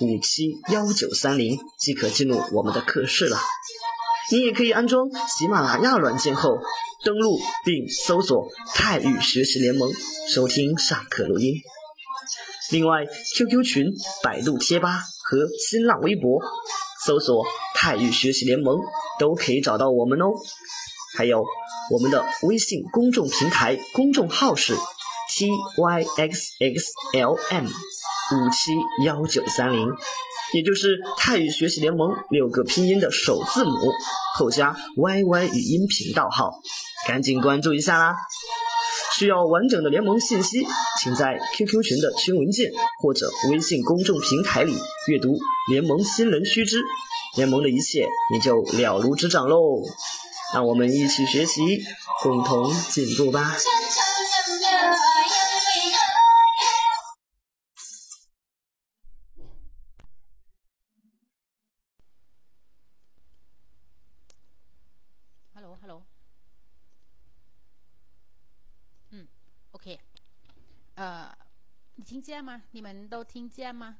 五七幺九三零即可进入我们的课室了。你也可以安装喜马拉雅软件后，登录并搜索“泰语学习联盟”收听上课录音。另外，QQ 群、百度贴吧和新浪微博搜索“泰语学习联盟”都可以找到我们哦。还有我们的微信公众平台公众号是 tyxxlm。五七幺九三零，也就是泰语学习联盟六个拼音的首字母后加 YY 语音频道号，赶紧关注一下啦！需要完整的联盟信息，请在 QQ 群的群文件或者微信公众平台里阅读联盟新人须知，联盟的一切你就了如指掌喽！让我们一起学习，共同进步吧！见吗？你们都听见吗？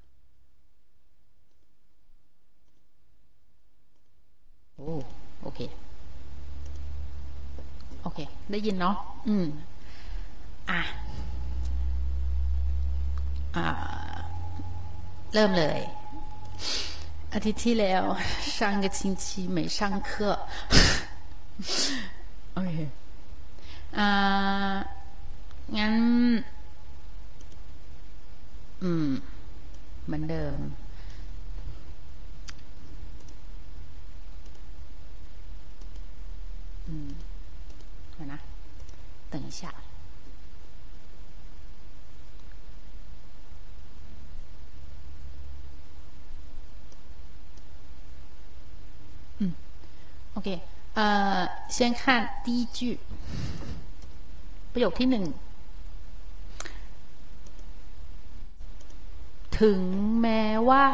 哦，OK，OK，ได้ยินเนาะอืมอ่ะอ่าเริ่มเลยอาทิตย์ที่แล้ว上个星期没上课โอเคอ่างั้น อืมเหมือนเดิม อืมเดี๋ยวนะ等一下嗯，OK，呃，先看第一句ประโยคที่หนึ่ง ถึงแม้ว่า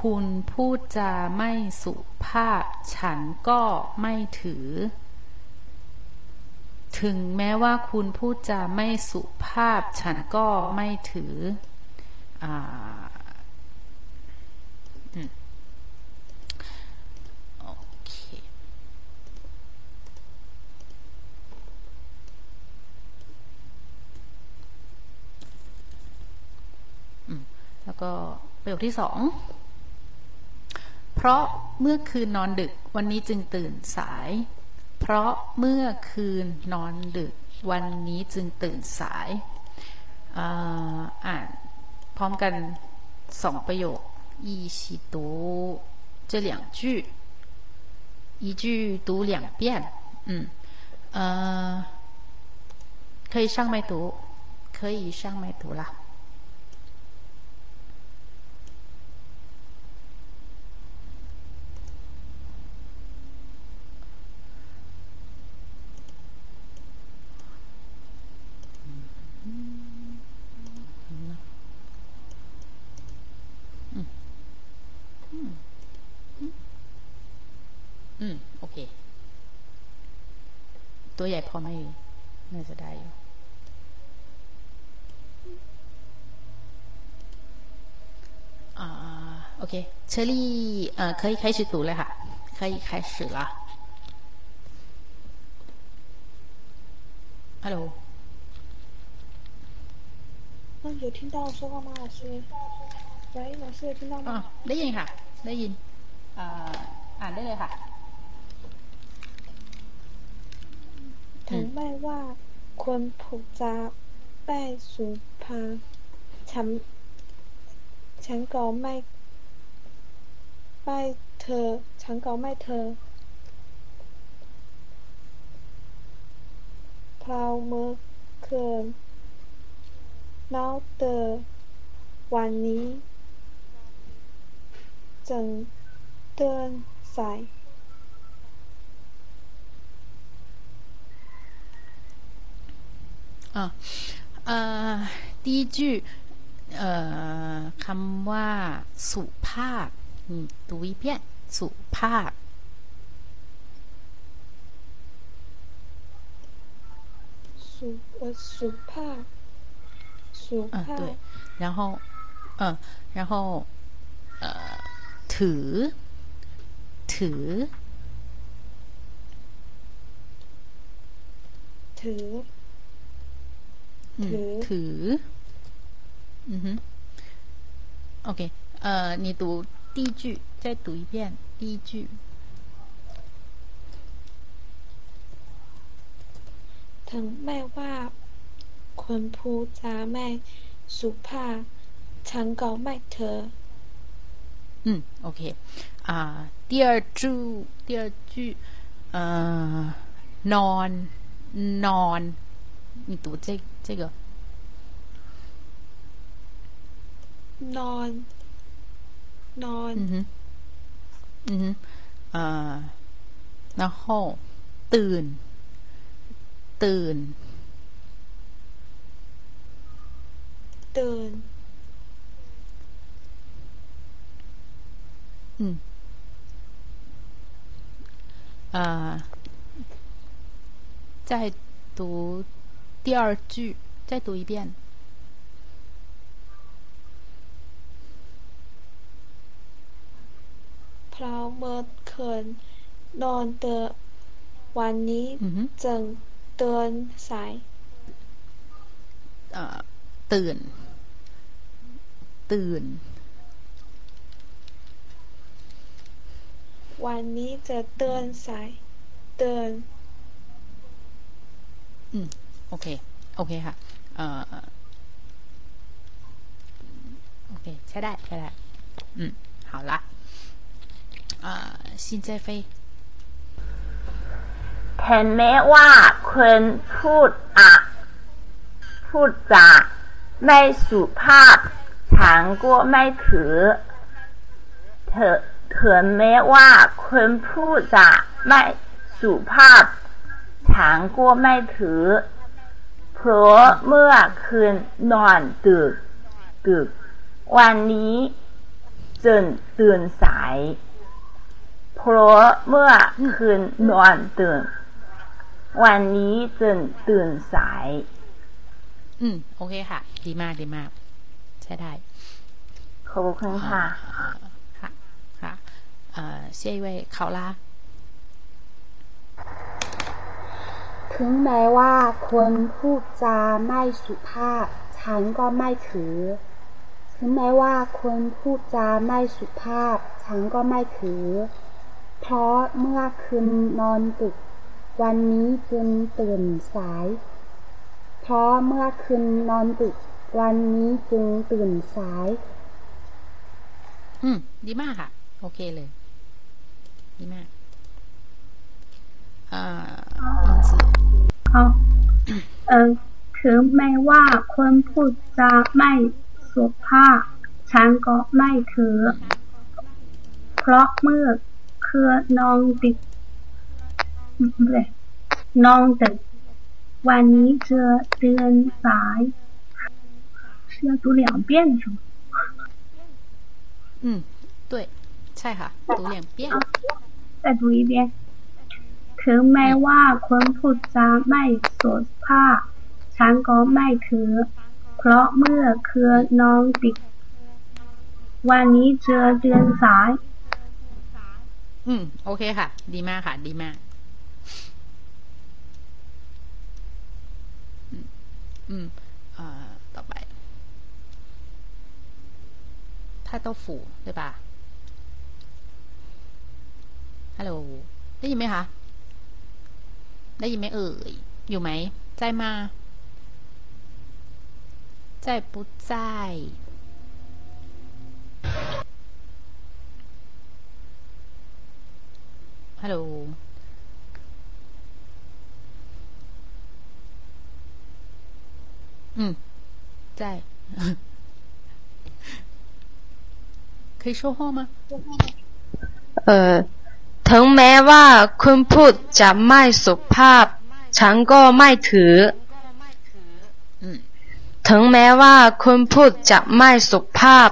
คุณพูดจาไม่สุภาพ ฉันก็ไม่ถือ ถึงแม้ว่าคุณพูดจาไม่สุภาพ ฉันก็ไม่ถืออาแล้ว ก็ประโยคที่สอง เพราะเมื่อคืนนอนดึก วันนี้จึงตื่นสาย เพราะเมื่อคืนนอนดึก วันนี้จึงตื่นสายอ่านพร้อมกันสองประโยค一起读这两句一句读两遍嗯呃可以上麦读可以上麦读了 ใหญ่พอไหมน่าจะได้อยู่อ่าโอเคเชอรี่เอ่อ可以开始读了ค่ะ可以开始了 Hello 那有听到说话吗老师喂老师有听到吗ได้ยินค่ะ ได้ยินอ่าอ่านได้เลยค่ะ ถึงแม้ว่าควรผูกจะไปสุภาฉันฉันก็ไม่ไปเธอ ฉันก็ไม่เธอเพราเมื่อคืนนอกเตอวันนี้正เดิ นสาย อ่ะเอ่อ第一句เอ่อคำว่า สุภาพ你读一遍สุภาพ สุเอ่อสุภาพสุ嗯，ภาพ 对，然后，嗯，然后，呃，ถือ ถือ ถือ 嗯 ถือ ถือ 嗯哼，OK，呃，你读第一句，再读一遍第一句。 ถึงแม้ว่าคนพูดจาไม่สุภาพ ฉันก็ไม่เธอ 嗯，OK，啊，第二句，第二句，呃，นอนนอน你读这 这个 นอน นอน 嗯哼，嗯哼，呃，然后ตื่น ตื่น ตื่น 嗯，呃，再读 第二句，再读一遍。 เพราะเมื่อคืนนอนเตอวันนี้ 嗯哼， จึงเตือนสาย 呃，ตื่น ตื่น วันนี้จะเตือนสาย เตือน โอเค โอเคค่ะเอ่อโอเคใช่ได้ใช่ได้อืม好啦อ่อซินเจเฟยเห็นไหมว่าคนพูดอะพูดจาไม่สุภาพฉังก็ไม่ถือเธอถึงแม้ว่าคนพูดจาไม่สุภาพฉังก็ไม่ถือ อเมื่อคืนนอนดึกดึก วันนี้จึงตื่นสายเพราะเมื่อคืนนอนดึกวันนี้จึงตื่นสาย อืม โอเคค่ะ ดีมากดีมาก ใช่ได้ ขอบคุณค่ะ ค่ะ ค่ะ เอ่อเช่วยเขาละ ถึงแม้ว่าคนพูดจาไม่สุภาพ ฉันก็ไม่ถือ ถึงแม้ว่าคนพูดจาไม่สุภาพ ฉันก็ไม่ถือ เพราะเมื่อคืนนอนดึก วันนี้จึงตื่นสาย เพราะเมื่อคืนนอนดึก วันนี้จึงตื่นสาย อืม ดีมากค่ะ โอเคเลย ดีมาก อ่าอินจือ เอาเออถึงแม้ว่าคนพูดจาไม่สุภาพ ฉันก็ไม่ถือ เพราะเมื่อคืนนอนดึกเลยนอนดึกวันนี้จะเตือนสาย是要读两遍是吗？嗯，对，ใช่ค่ะ 读两遍。再读一遍。 ถึงแม้ว่าคนพูดจาไม่สุภาพฉันก็ไม่ถือ เพราะเมื่อคืนนอนดึกวันนี้เจอเดือนสาย อืม โอเคค่ะ ดีมากค่ะ ดีมาก อืมอืมเอ่อ ต่อไปท่าเต้าฝูใช่ปะฮัลโหล ได้ยินไหมคะ ได้ยินไหมเอ่ย อยู่ไหม ใจมา ใจปุใจ ฮัลโหล อืม ใช่ 可以说话吗？ เออ ถึงแม้ว่าคุณพูดจะไม่สุภาพ ฉันก็ไม่ถือ ถึงแม้ว่าคุณพูดจะไม่สุภาพ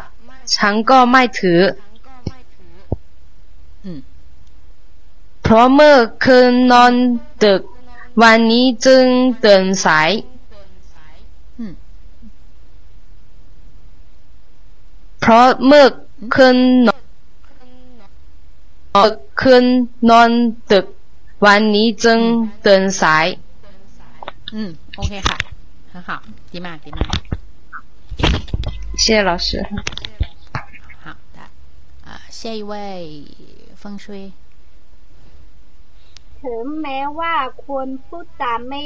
ฉันก็ไม่ถือ เพราะเมื่อคืนนอนดึก วันนี้จึงตื่นสายเพราะเมื่อคืนน อนเมื่อคืนนอนดึก วันนี้จึงตื่นสาย 嗯，OK ค่ะ很好ดีมากดีมาก 谢谢老师。好的啊下一位风吹 ถึงแม้ว่าคนพูดจาไม่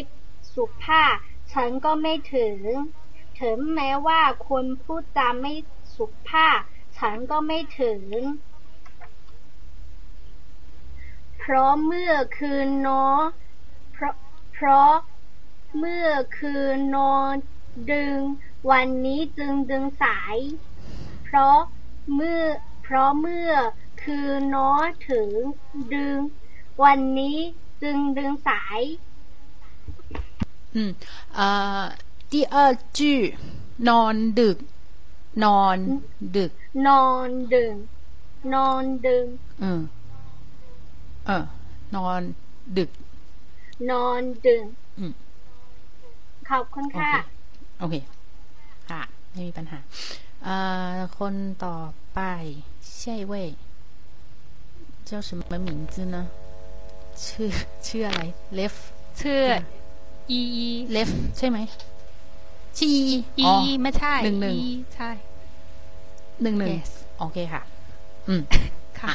สุภาพ ฉันก็ไม่ถึง ถึงแม้ว่าคนพูดจาไม่สุภาพ ฉันก็ไม่ถึง ราะเมื่อคืนนอนเพราะเพราะเมื่อคืนนอนดึง วันนี้จึงดึงสาย เพราะเมื่อเพราะเมื่อคืนนอนถึงดึง วันนี้จึงดึงสาย 嗯呃第二句นอนดึก นอนดึก นอนดึง นอนดึง อืม เออนอนดึก นอนดึง อืม ขอบคุณ โอ ค่ะ เค โอเค ค่ะ ไม่มีปัญหาเอ่อคนต่อไป下一位叫什么名字呢ชื่อชื่ออะไร left ชื่ออีอี left ใช่ไหมชื่ออี อี อ๋อ อีไม่ใช่ หนึ่งหนึ่ง อีใช่ หนึ่งหนึ่ง yes โอเคค่ะ อืม ค่ะ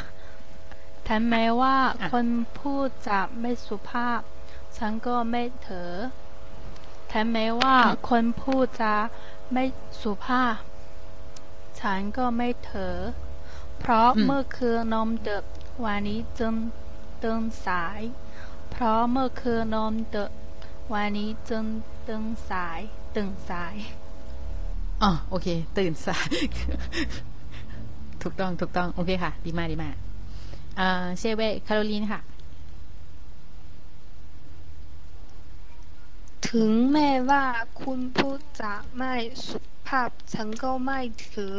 ถึงแม้ว่าอะคนพูดจะไม่สุภาพ ฉันก็ไม่เถอถึงแม้ว่าคนพูดจะไม่สุภาพ ฉันก็ไม่เถอเพราะอืมเมื่อคืนนอนดึกวันนี้จึงตื่นสาย เพราะเมื่อคืนนอนดึกวันนี้จึงตื่นสายตื่นสายอ๋อโอเค ตื่นสาย ถูกต้อง ถูกต้อง โอเคค่ะ ดีมาก ดีมากอ่า เชเวคาโรลีนค่ะ ถึงแม้ว่าคุณพูดจะไม่สุภาพฉันก็ไม่ถือ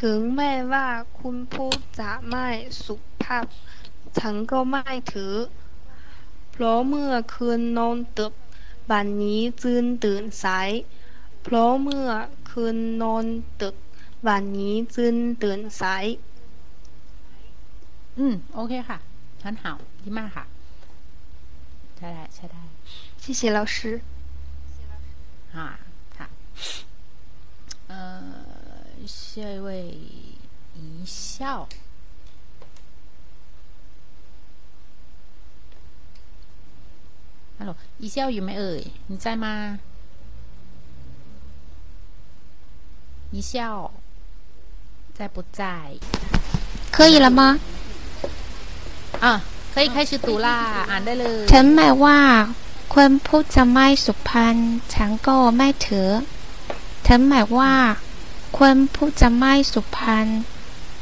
ถึงแม้ว่าคุณพูดจะไม่สุภาพฉันก็ไม่ถือ เพราะเมื่อคืนนอนดึกวันนี้จึงตื่นสาย เพราะเมื่อคืนนอนดึกวันนี้จึงตื่นสาย อืม โอเคค่ะ很好ดีมากค่ะ ใช่ได้ใช่ได้ 谢谢老师。 ค่ะ ค่ะเอ่อ下一位一笑ฮัลโหลอีเซี่ยวอยู่ไหมเอ่ย你在吗一笑在不在可以了吗？ อ่ะ可以开始读啦อ่านได้เลย ถึงแม้ว่าคนพูดจะไม่สุพรรณฉันก็ไม่ถือถึงแม้ว่าคนพูดจะไม่สุพรรณ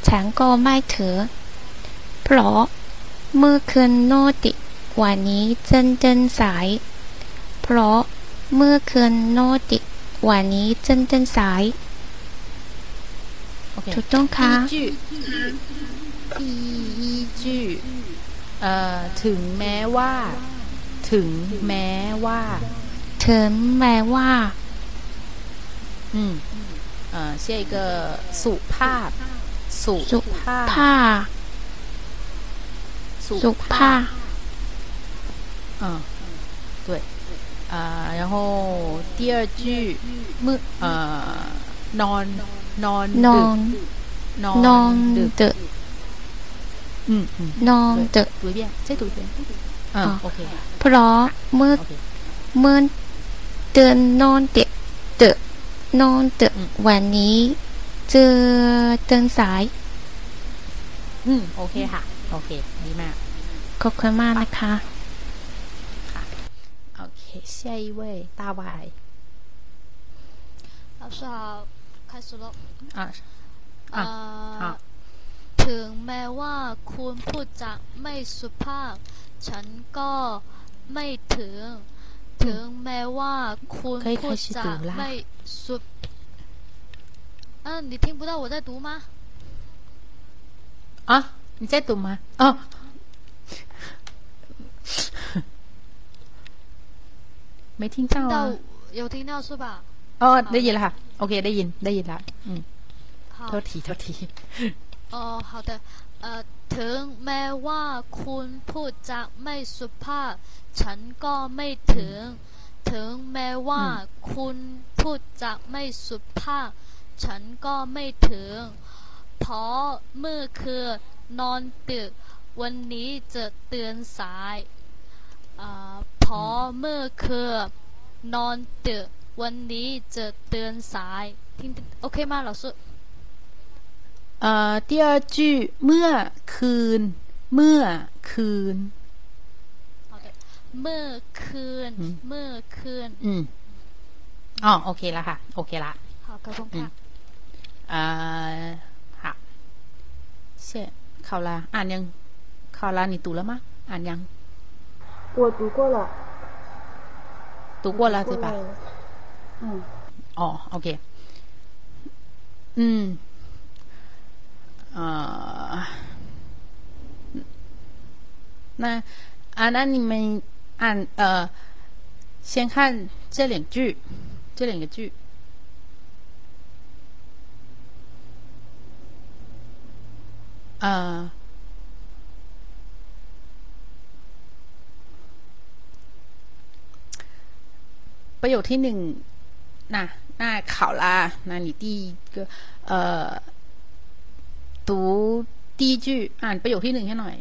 ฉันก็ไม่ถือ เพราะเมื่อคืนโนติวันนี้จึงเดินสาย เพราะเมื่อคืนโนติวันนี้จึงเดินสาย โอเค ถูกต้องค่ะ 第一句第一句เอ่อ ถึงแม้ว่า ถึงแม้ว่า ถึงแม้ว่า 嗯，呃，下一个สุภาพสุ สุ ภาพ ผ้า สุภาพ 嗯，对，啊、然后第二句เมื่อ呃นอนนอน น ดึ อก น น น อ อน น ดึก ดึก 嗯嗯， นอนดึก 读一遍，再读一遍。嗯啊，OK， เพราะเมื่อ OK， เมื่อเดินนอนดึกดึกนอนดึก อืม วันนี้เจอเดินสาย 嗯，OK ค่ะ OK ดีมาก ขอบคุณมากนะคะ OK，下一位大 Y 老师好，开始喽。啊啊，呃好， ถึงแม้ว่าคุณพูดจะไม่สุภาพ ฉันก็ไม่ถึง ถึงแม้ว่าคุณพูดจะไม่สุ嗯，你听不到我在读吗？啊，你在读吗？哦，没听到到啊。有听到是吧？ อ๋อได้ยินแล้วค่ะ โอเค ได้ยิน ได้ยินแล้วอืม 好 โทษทีโทษที 哦，好的，呃，ถึงแม้ว่าคุณพูดจะไม่สุภาพ ฉันก็ไม่ถึง ถึงแม้ว่าคุณพูดจะไม่สุภาพ ฉันก็ไม่ถึง เพราะเมื่อคืนนอนดึก วันนี้จะเตือนสายอ่าเพราะเมื่อคืนนอนดึก วันนี้จะเตือนสาย听โอเค吗老师 เอ่อ第二句เมื่อคืน เมื่อคืน 好的เมื่อคืน อืม เมื่อคืน อืมอ๋อโอเคแล้วค่ะ โอเคละ 好ขอบคุณค่ะ เอ่อค่ะเช่ข่าวลาอ่านยังข่าวลา你读了吗อ่านยัง 我读过了，读过了对吧读过了嗯，哦，OK，嗯， 呃，那啊，那你们按呃，先看这两句，这两个句，呃。ประโยคที่หนึ่งนะหน้าข่าวลา那你第一个呃 读第一句อ่านประโยคที่หนึ่งให้หน่อย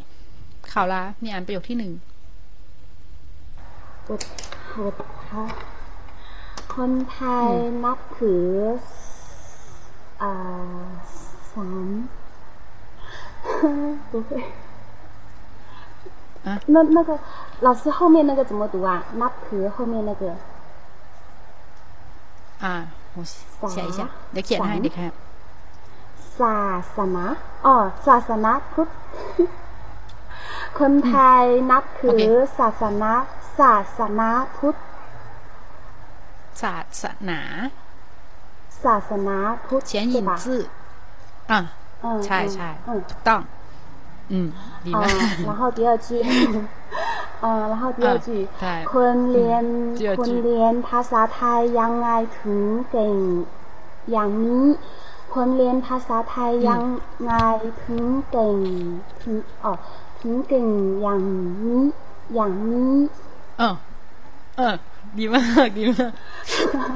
ข่าวลามีอ่านประโยคที่หนึ่ง 我我他คนไทยนับถืออ่าสาม不会啊那那个老师后面那个怎么读啊？นับถือ后面那个 อ่า我写一下สาม เดี๋ย ศาสนาอ๋อศาสนาพุทธ คนไทยนับถือศาสนาศาสนาพุทธ ศาสนา ศาสนาพุทธ เขียนห ใช่ ญิง ปะ จื่ออ่ะ 嗯 ใช่ 嗯 ใช่ 嗯 ถูกต้อง อืม ดี 啊 มาก 然后第二句，呃，然后第二句 ใช่ คนเรียน 第二句 คนเรียนภาษาไทยยังไงถึงเก่งอย่างนี้ คนเรียนภาษาไทยยังไงถึงเก่งถึงอ๋อถึงเก่งอย่างนี้อย่างนี้ เออเออ ดีมากดีมาก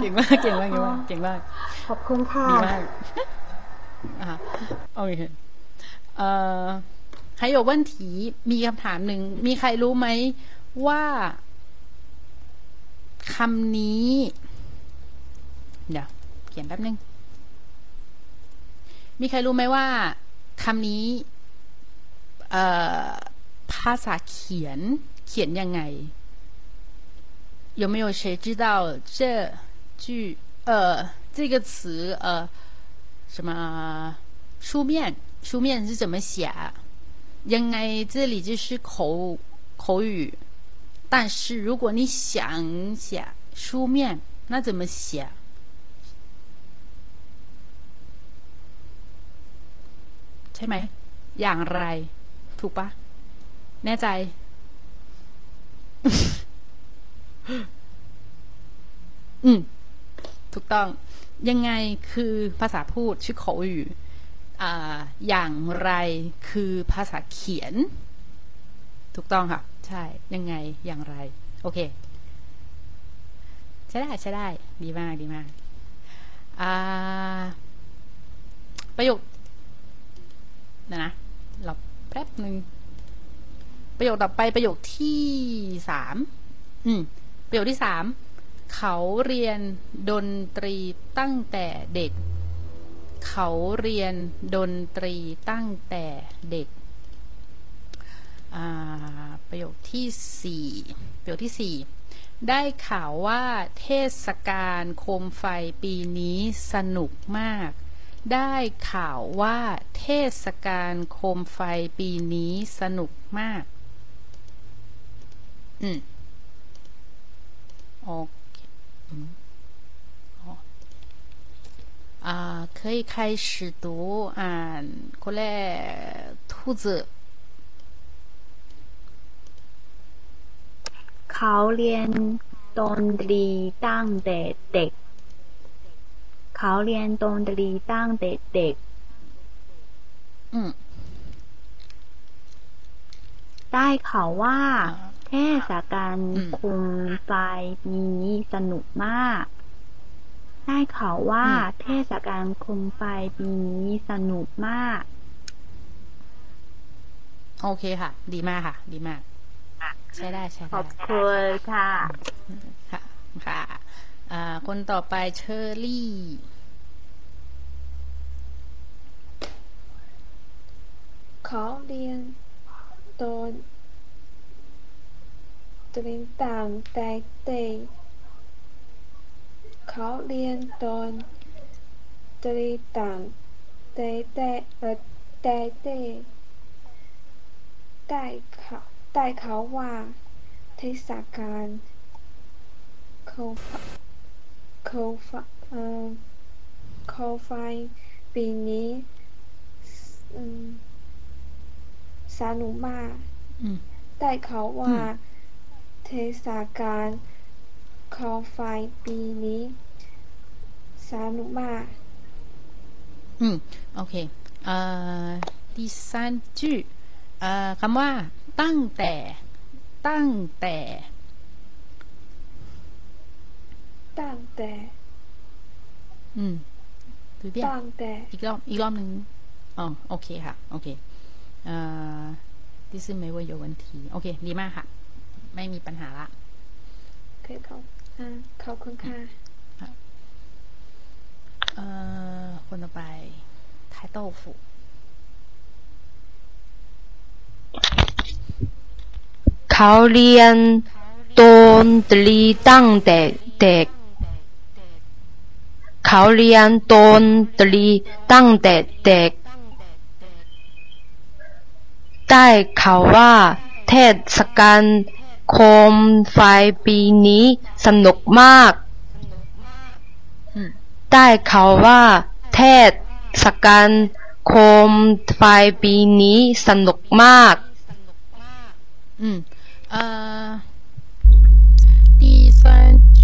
เก่งมากเก่งมากเก่งมากเก่งมาก ขอบคุณค่ะ ดีมากอ่ะโอเคเอ่อ还有问题มีคำถามหนึ่ง มีใครรู้ไหมว่าคำนี้ เดี๋ยว เขียนแป๊บนึง มีใครรู้ไหมว่าคำนี้ เอ่อ ภาษาเขียน เขียนยังไง有没有谁知道这句呃这个词呃什么书面书面是怎么写？ยังไง这里就是口口语，但是如果你想写书面，那怎么写？ ใช่ไหม อย่างไร ถูกปะ แน่ใจ อืม ถูกต้อง ยังไงคือภาษาพูดชื่อ口语อ่าอย่างไรคือภาษาเขียน ถูกต้องค่ะ ใช่ ยังไงอย่างไร โอเค ใช่ได้ใช่ได้ ดีมากดีมากอ่าประโยค เดี๋ยวนะเราแป๊บหนึ่งประโยคต่อไปประโยคที่สามอืมประโยคที่สามเขาเรียนดนตรีตั้งแต่เด็ก เขาเรียนดนตรีตั้งแต่เด็ก ประโยคที่สี่ประโยคที่สี่ได้ข่าวว่าเทศกาลโคมไฟปีนี้สนุกมาก ได้ข่าวว่าเทศกาลโคมไฟปีนี้สนุกมาก อืม โอเคอืมอ๋ออ่า可以开始读อ่านคนแรก兔子 เขาเรียนดนตรีตั้งแต่เด็ก เขาเรียนดนตรีตั้งแต่เด็ก อืม ได้ข่าวว่าอ่า เทศกาลอืมคุมไฟปีนี้สนุกมาก ได้ข่าวว่าอืมเทศกาลคุมไฟปีนี้สนุกมาก โอเคค่ะ ดีมากค่ะ ดีมาก ใช้ได้ใช้ขได้อบคุณค่ะ ค่ะค่ะอ่า คนต่อไปเชอรี่เขาเรียนโดนตรีต่างแต่เด็กเขาเรียนโดนตรีต่างแต่แต่เออแต่เด็กได้เขาได้เขาว่าเทศกาลเขา เขาเอ่อเขาไฟปีนี้อืม สนุกมาก อืม ได้เขาวว่า อืม เทศกาลเขาไฟปีนี้สนุกมาก อืม โอเค เอ่อ第三句เอ่อคำว่า ตั้งแต่ ตั้งแต่ ตั้งแต่ อืมตั้งแต่อีกรอบอีกรอบหนึ่งอ๋อโอเคค่ะ โอเคเอ่อที่ซึ่งไม่ว่าโยวันทีโอเค ดีมากค่ะ ไม่มีปัญหาละโอเคขอบขอบคุณค่ะเอ่อคนต่อไปไทโต้ฟูเาเรียนดนตั้งแต่เด็ เขาเรียนดนตรีตั้งแต่เด็ก ได้ข่าวว่าเทศกาลโคมไฟปีนี้สนุกมาก อืม ได้ข่าวว่าเทศกาลโคมไฟปีนี้สนุกมาก 嗯，呃，第三句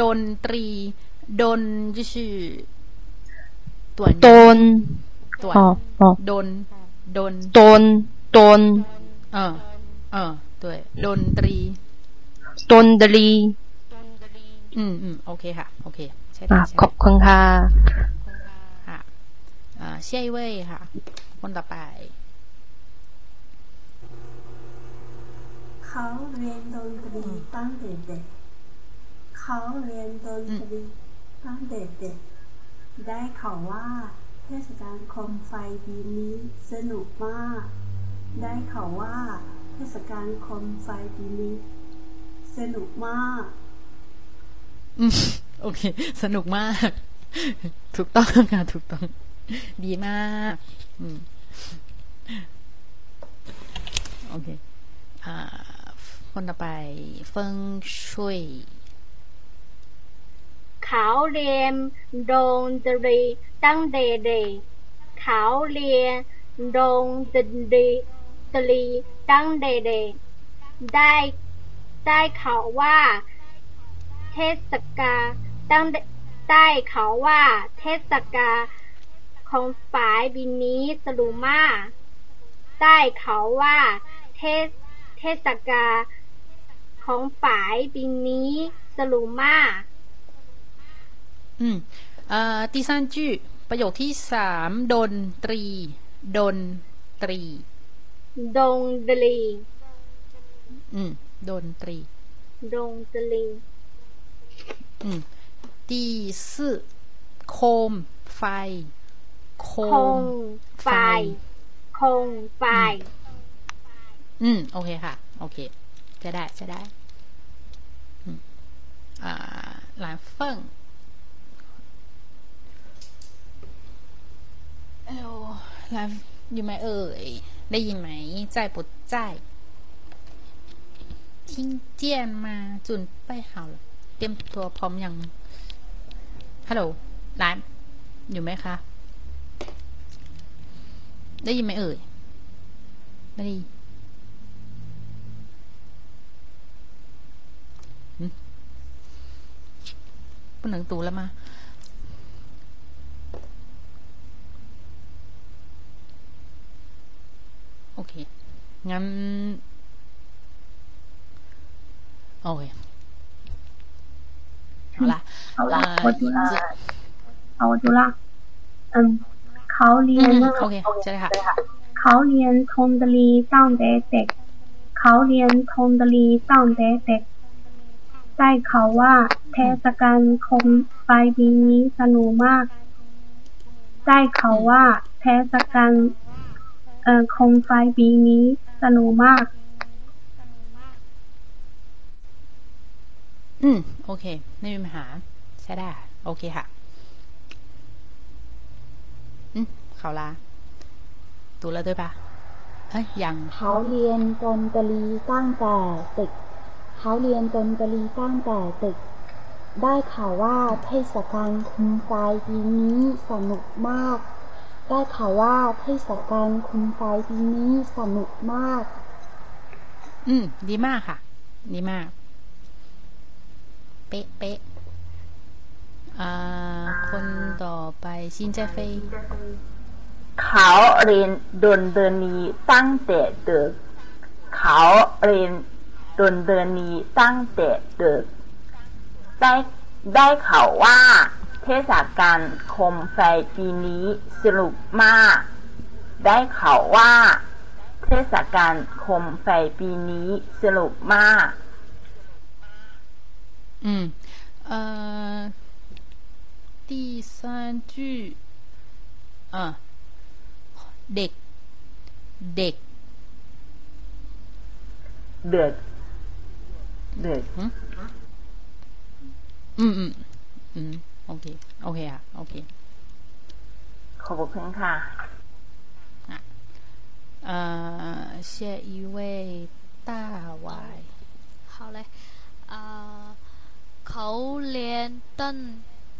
ดนตรี ดน就是短音ดน 短 อ๋ออ๋อ ดนดน ดนดน 嗯嗯对ดนตรี ดนตรี อืมอืมโอเคค่ะ โอเค ใช่ อ่ะ ได้ใช่ ขอบคุณค่ะ ค่ะอ่า下一位ค่ะ คนต่อไป เขาเรียนดนตรีตั้งแต่เด็ก เขาเรียนดนตรี ตั้งแต่เด็ก ได้ข่าวว่า เทศกาลโคมไฟปีนี้สนุกมาก ได้ข่าวว่า เทศกาลโคมไฟปีนี้ สนุกมากอืมโอเค สนุกมาก ถูกต้องค่ะถูกต้อง ดีมากอืมโอเค อ่า คนต่อไปเฟิงช่วย เขาเรียนดนตรีตั้งแต่เด็กเขาเรียนดนตรีตรีตั้งแต่เด็กได้ได้ข่าวว่า เทศกาลตั้งได้ข่าวว่า เทศกาลของฝ่ายปีนี้สนุมาได้ข่าวว่า เทศเทศกาลของฝ่ายปีนี้สนุมา อืมเอ่อ第三句ประโยคที่สามดนตรี ดนตรี ดงตรี อืม ดนตรี ดงตรี อืม第四โคม ไฟ โค ค ม งไฟ คงไฟ อืม โอเคค่ะ โอเค จะได้ จะได้ อืม อ่าหลานเฟิ่ง ไลฟ์อยู่ไหมเอ่ย ได้ยินไหม ใจปดใจทิ้งเจียนมาจุนไปเห่าเตรียมตัวพร้อมอยังฮัลโหลไลฟ์อยู่ไหมคะ ได้ยินไหมเอ่ย ไม่ได้ยินหึพูดหนังตูแล้วมา โอเค งั้น โอเค เอาละเอาละวัจุฬาเอาวัจุฬาอืมเขาเรียนโอเคใช่ค่ะเขาเรียนทงดลีตั้งแต่เด็ก เขาเรียนทงดลีตั้งแต่เด็กได้เขาว่าเทศกาลคมปลปีนี้สนุกมาก ได้เขาว่าเทศกาล เอ่อโคมไฟปีนี้สนุกมาก อืม โอเค ไม่มีปัญหา ใช่ได้ โอเคค่ะ อืมเขาลาตูแล้วด้วยปะเอ้ยยังเขาเรียนดนตรีตั้งแต่เด็กเขาเรียนดนตรีตั้งแต่เด็กได้ข่าวว่าเทศกาลคุมไฟปีนี้สนุกมาก ได้ข่าวว่าเทศกาลคุมไฟปีนี้สนุกมาก อืม ดีมากค่ะ ดีมาก เป๊ะเป๊ะอ่า คนต่อไปชินเจเฟยเขาเรียนดนเดนีตั้งแต่เด็กเขาเรียนดนเดนีตั้งแต่เด็กได้ได้ข่าวว่า เทศกาลโคมไฟปีนี้สนุกมาก ได้ข่าวว่า เทศกาลโคมไฟปีนี้สนุกมาก อืม เอ่อ第三句อ่าเด็ก เด็ก เด็ก เด็ก อืมอืม อืม โอเค โอเคอ่ะ โอเค ขอบคุณค่ะ 呃，下一位大 Y，好嘞เอ่อเขาเรียนดน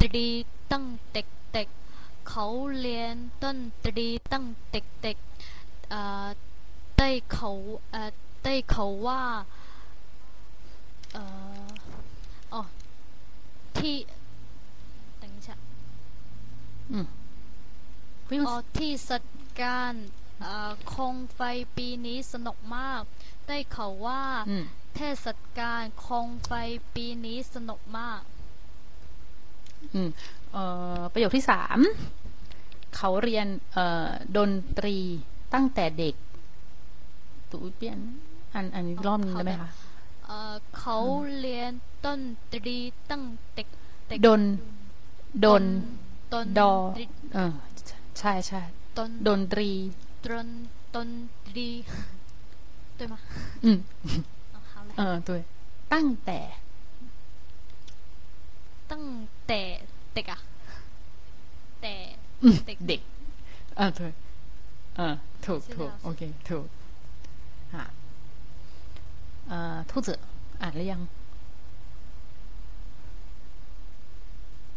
ตรีตั้งเด็กๆเขาเรียนดนตรีตั้งเด็กๆเอ่อได้เขาเอ่อได้เขาว่าเอ่ออ๋อที่等一下 ออกที่สัตการคงไฟปีนี้สนุกมาก ได้เขาว่า เทศการคงไฟปีนี้สนุกมากประโยคที่สามเขาเรียนดนตรีตั้งแต่เด็กตูเปียนอันอันนี้รอบนี้ได้ไหมคะเขาเรียนต้นตรีตั้งแต่ดนดน ดน ดอ ตรี เออ ใช่ใช่ ดน ดนตรี ดนดนตรี对吗？อืม 哦好嘞 เออตัวตั้งแต่ ตั้งแต่เด็กอะแต่ อืม เด็ก เด็ก เออถูกเออถูก 是的 ถูก 是的 โอเค ถูกค่ะเอ่อทูตอ่านหรือยัง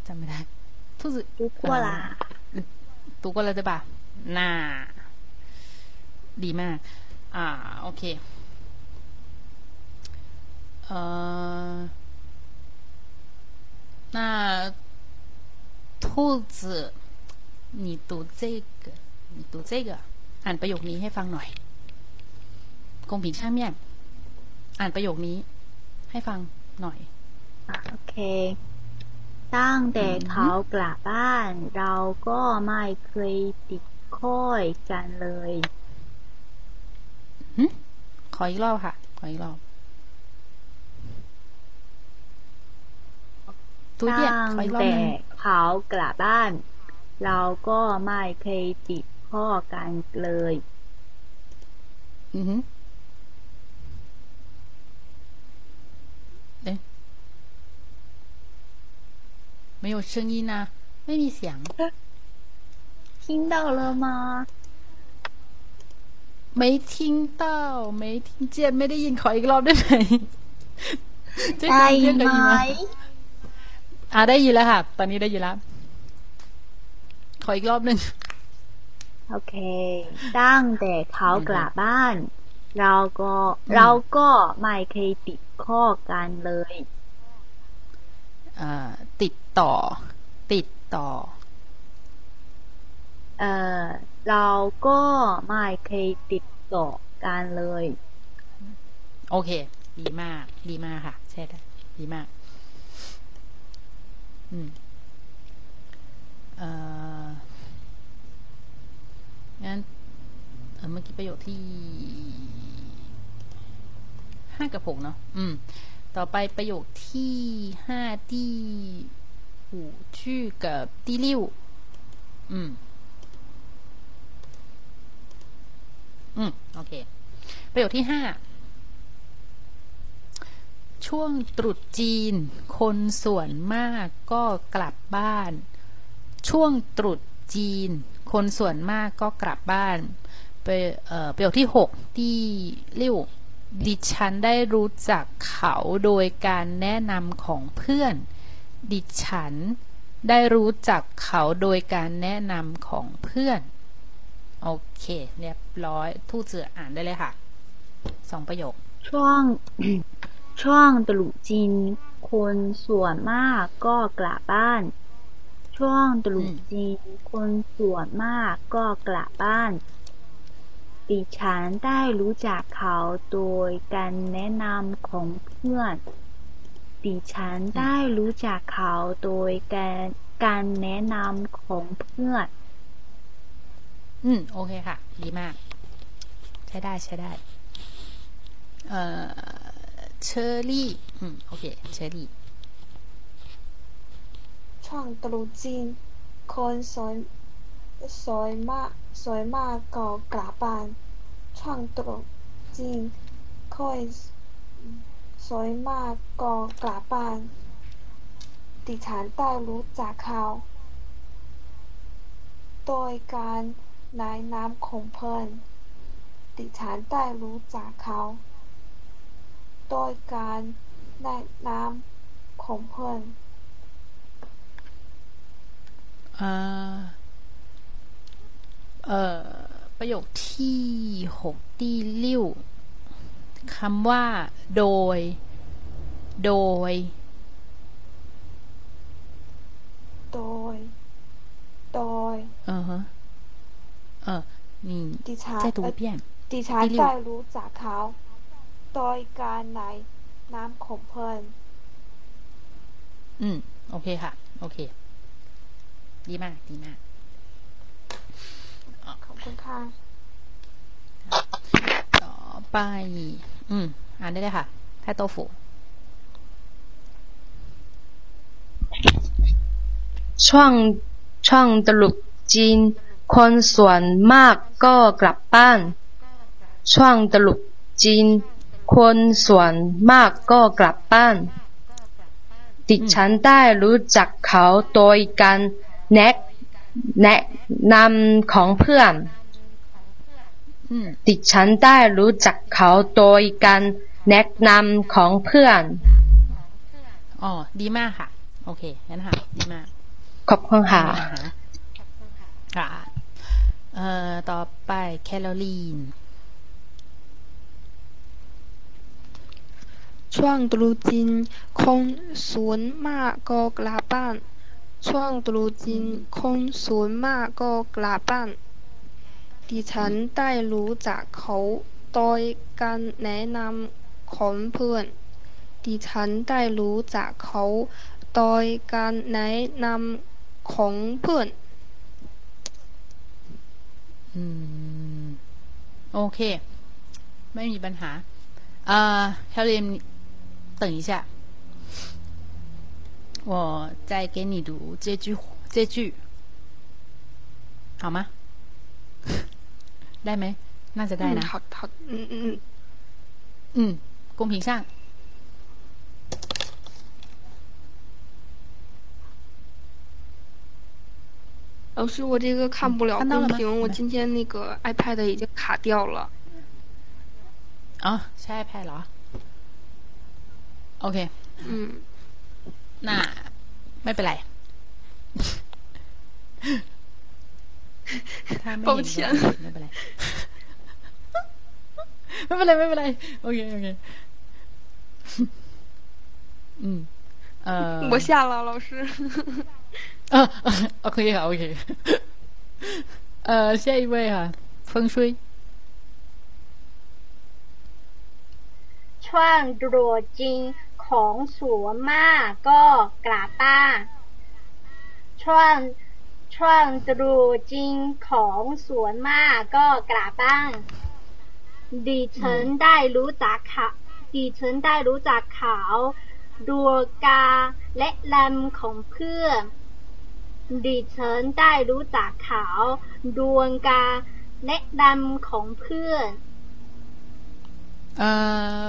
จำไม่ได้ 兔子读过啦呃读过了对吧น่าดีมาก อ่า โอเค เอ่อ那兔子你读这个你读这个อ่านประโยคนี้ให้ฟังหน่อยกงผิงช่างเมียนอ่านประโยคนี้ ให้ฟังหน่อย โอเค ตั้งแต่เขากลับบ้าน เราก็ไม่เคยติดค่อยกันเลยหึขออีกรอบค่ะ ขออีกรอบตัวเดียตั้งขออีกรอบแต่หนึงเขากลับบ้าน เราก็ไม่เคยติดข้อกันเลย อือหือเอ๊ะ 没有声音啊ไม่มีเสียง 听到了吗 ไม่ทิ้งเต้าไม่ทิ้งเจียนไม่ได้ยินขออีกรอบได้ไหมเจ๊ ได้ เจ๊เคย ไหม อ่าได้ยินแล้วค่ะ ตอนนี้ได้ยินแล้ว ขออีกรอบหนึ่ง โอเค ตั้งแต่เขากลับบ้าน เราก็เราก็ไม่เคยติดข้อกันเลย อ่า ติด ต่อ ติดต่อเออเราก็ไม่เคยติดต่อกันเลย โอเค ดีมาก ดีมากค่ะ ใช่ได้ดีมาก อืมเอ่องั้นเออเมื่อกี้ประโยคที่ห้ากับหกเนาะอืม ต่อไปประโยคที่ห้าที่ หูชื่อกับที่ริ้วอืมอืม โอเค ประโยคที่ห้า ช่วงตรุษจีน คนส่วนมากก็กลับบ้าน ช่วงตรุษจีน คนส่วนมากก็กลับบ้านไปเอ่อประโยคที่หกที่เรียวดิฉันได้รู้จักเขาโดยการแนะนำของเพื่อน ดิฉันได้รู้จักเขาโดยการแนะนำของเพื่อน โอเค เรียบร้อย ทู่เจืออ่านได้เลยค่ะ สองประโยค ช่วง ช่วงตรุษจีน คนส่วนมากก็กลับบ้าน ช่วงตรุษจีน คนส่วนมากก็กลับบ้าน ดิฉันได้รู้จักเขาโดยการแนะนำของเพื่อน ดิฉันได้รู้จักเขาโดยการการแนะนำของเพื่อน อืม โอเคค่ะ ดีมาก ใช้ได้ใช้ได้ เอ่อ เชอรี่ อืม โอเค เชอรี่ ช่วงตรุษจีน คนสวยสวยมาก สวยมากก็กลับบ้าน ช่วงตรุษจีน คน สวยมากก็กลับบ้านดิฉันได้รู้จักเขาโดยการแนะนำของเพื่อนดิฉันได้รู้จักเขา โดยการแนะนำของเพื่อนเอ่อเอ่อประโยคที่หกที่6 คำว่า โดย โดย โดย โดย เออฮะ เออ 你 ดิฉัน 再读一遍 ดิฉัน ที่ริ้ว ได้รู้จักเขา โดยการในน้ำของเพื่อน อืม โอเคค่ะ โอเค ดีมาก ดีมาก ขอบคุณค่ะ ต่อ ไป อืม อ่านได้เลยค่ะไทโตฟูช่วงช่วงตรุษจีน คนส่วนมากก็กลับบ้าน ช่วงตรุษจีน คนส่วนมากก็กลับบ้าน ดิฉันได้รู้จักเขาโดยการแนะแนะนำของเพื่อน ดิฉันได้รู้จักเขาโดยการแนะนำของเพื่อน อ๋อ ดีมากค่ะ โอเคงั้นค่ะ ดีมาก ขอบคุณค่ะไม่มีปัญหาค่ะ เอ่อ ต่อไปแคโรลีน ช่วงตรุษจีนคนส่วนมากก็กลับบ้าน ช่วงตรุษจีนคนส่วนมากก็กลับบ้าน ดิฉันได้รู้จักเขาโดยการแนะนำของเพื่อน ดิฉันได้รู้จักเขาโดยการแนะนำของเพื่อน อืม โอเค ไม่มีปัญหา 呃，小林，等一下，我再给你读这句这句，好吗？ ได้ไหม น่าจะได้ 嗯 นะ 好好嗯嗯嗯 อืม公屏上，老师，我这个看不了看到了吗公屏，我今天那个 iPad 已经卡掉了。 อ๋อใช่แพ้เหรอ โอเค อืม น่า ไม่เป็นไร ถ้าไม่ 抱 เห็น 歉 ก็ไม่เป็นไร ไม่เป็นไรไม่เป็นไร โอเคโอเค อืม เอ่อ 我下了，老师。 เออเออโอเคค่ะ โอเค เอ่อ下一位ค่ะ风水 ช่วงตรวจจริงของสัวมากก็กลับบ้านช่วง ช่วงตรวจจริงของสวนมากก็กลับบ้านดิฉันได้รู้จักเขาดิฉันได้รู้จักเขาดวงกาและลำของเพื่อนดิฉันได้รู้จักเขาดวงกาและดำของเพื่อนเอ่อ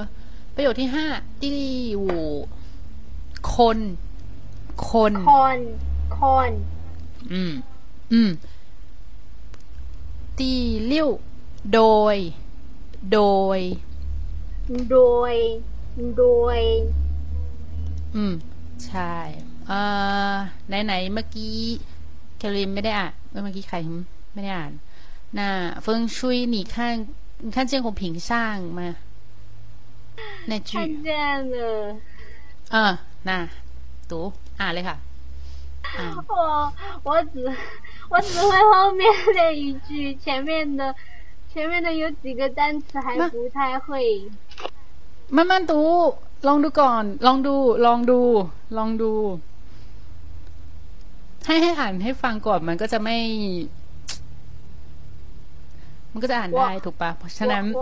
ประโยคที่ห้าตี้หูคน คน คน คน อืม อืม ตีเลี้ยวโดย โดย โดย โดย อืม ใช่เอ่อไหนไหนๆเมื่อกี้แคลรินไม่ได้อ่านเมื่อกี้ใครไม่ได้อ่าน那风水你看你看见过屏上吗那句看见了。 เออน่ะ读อ่านเลยค่ะ อ่าน 我我只我只会后面那一句，前面的前面的有几个单词还不太会。 มันมันดู ลองดูก่อน ลองดู ลองดู ลองดู ให้ให้อ่านให้ฟังก่อนมันก็จะไม่ มันก็จะอ่านได้ถูกปะเพราะฉะนั้น 我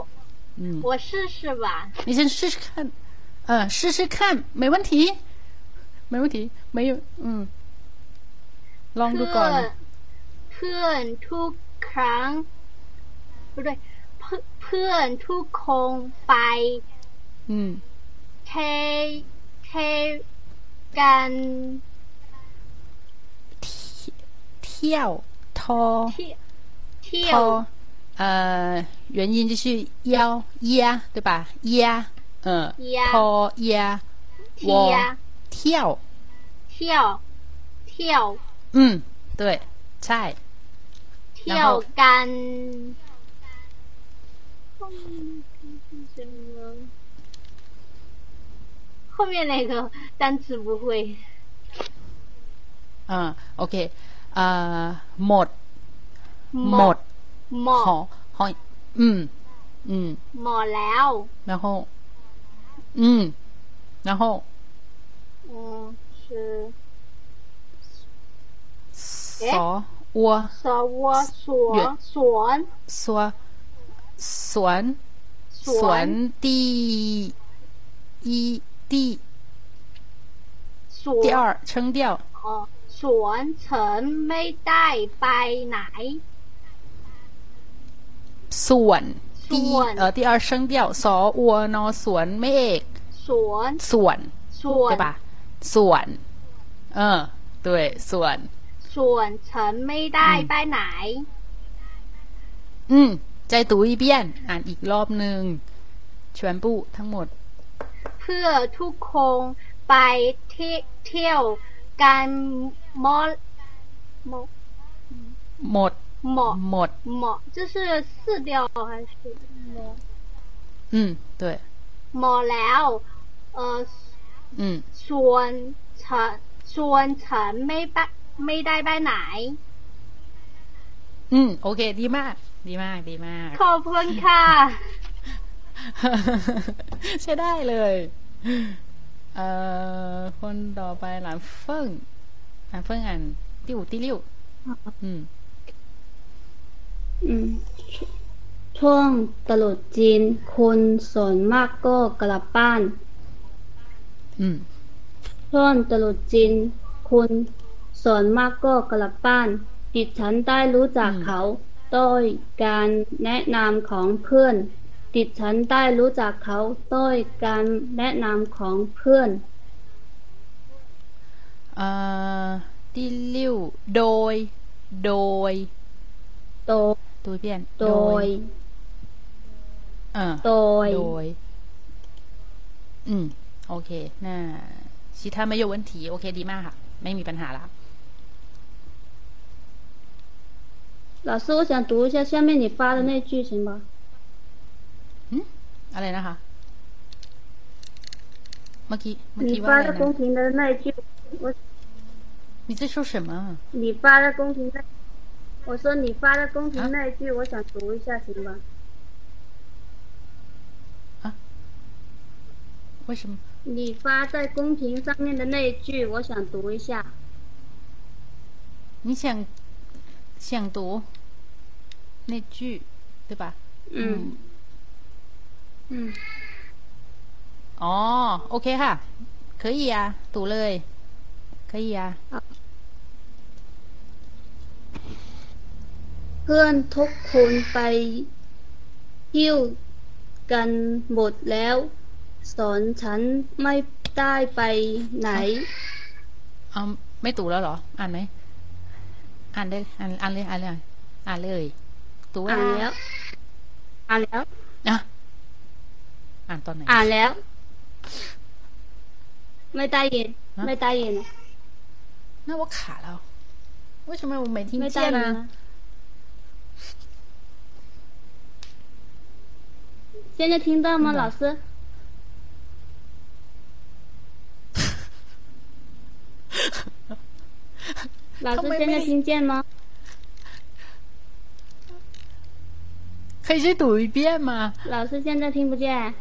อืม 我我试试吧。你先试试看，呃，试试看，没问题，没问题，没有，嗯， ลองดูก่อน เพื่อนเพื่อนทุกครั้งไม่ด้วยเพื่อนเพื่อนทุกคงไป อืม เทเทกัน เที่ยว ทอ เที่ยวเที่ย ท ว อ呃，原因就是腰压，对吧？压，嗯，压ทอ压， เที่ ว ย เที่ยว เที่ยวเที่ยว 嗯，对，ใช่ เที่ยวกัน后面是什么？后面那个单词不会。 อ่าโอเคอ่าหมด หมด หม หอ ด หออืม อืม หมดแล้ว 然后，嗯，然后嗯，是 ส 诶 อวัว สวสวนสวน สัวสวน ส ส ว วน น第一第สวน 第二声调 อ๋อสวนฉันไม่ได้ไปไหน ส่วน第一 ส่วน 呃第二声调สอวัวนอสวนไม่เอก สวน ส่วน สวน 对吧ส่วนเออ对ส่วน ส่วนฉันไม่ได้ไปไหน อืมใจ读一遍อ่านอีกรอบหนึ่ง全部ทั้งหมด เพื่อทุกคนไปที่เที่ยวกันมอมอ หมด หมอ หมด หมอ这是四调还是หมอ อืม对 หมอแล้ว เออ อืม ส่วนฉันส่วนฉันไม่ไป ไม่ได้ไปไหน อืม โอเค ดีมาก ดีมาก ดีมาก ขอบคุณค่ะ ใช้ได้เลย เอ่อ คนต่อไปหลานเฟิ่งหลานเฟิ่งอ่านติ้วติ้วอืม อืมช่วงตรุษจีน คนส่วนมากก็กลับบ้าน อืมช่วงตรุษจีน คน ส่วนมากก็กลับบ้าน ดิฉันได้รู้จักเขาโดยการแนะนำของเพื่อน ดิฉันได้รู้จักเขาโดยการแนะนำของเพื่อนเอ่อที่ลิ้วโดย โดยโดยตัวเปลี่ยนโดยเออโดยโดยอืมโอเคน่าชิทาไม่โยวันถีโอเคดีมากค่ะ ไม่มีปัญหาแล้ว 老师，我想读一下下面你发的那句，行吗？ อะไรนะคะ เมื่อกี้เมื่อ 你 กี้ว่า 发 อะไร 在 นะ 公屏的那一句，我你在说什么你发在公屏那，我说你发在公屏那一句，我想读一下，行吗？为什么你发在公屏上面的那一句，我想读一下。你想 想读那句对吧嗯嗯， อ๋อ โอเคค่ะ 可以啊读เลย可以啊 เพื่อนทุกคนไปเที่ยวกันหมดแล้ว สอนฉันไม่ได้ไปไหน เอาไม่读แล้วเหรอ อ่านไหม อ่านได้อ่านอ่านเลยอ่านเลยอ่านเลย读 อ่านแล้ว อ่านแล้ว อ่ะอ่านตอนไหน อ่านแล้ว ไม่ได้ยิน ฮะ ไม่ได้ยิน 那我卡了为什么我没听ไม่ได้ 见 ยิน 呢 นะ现在听到吗，老师？ 老师现在听见吗？可以再读一遍吗？老师现在听不见。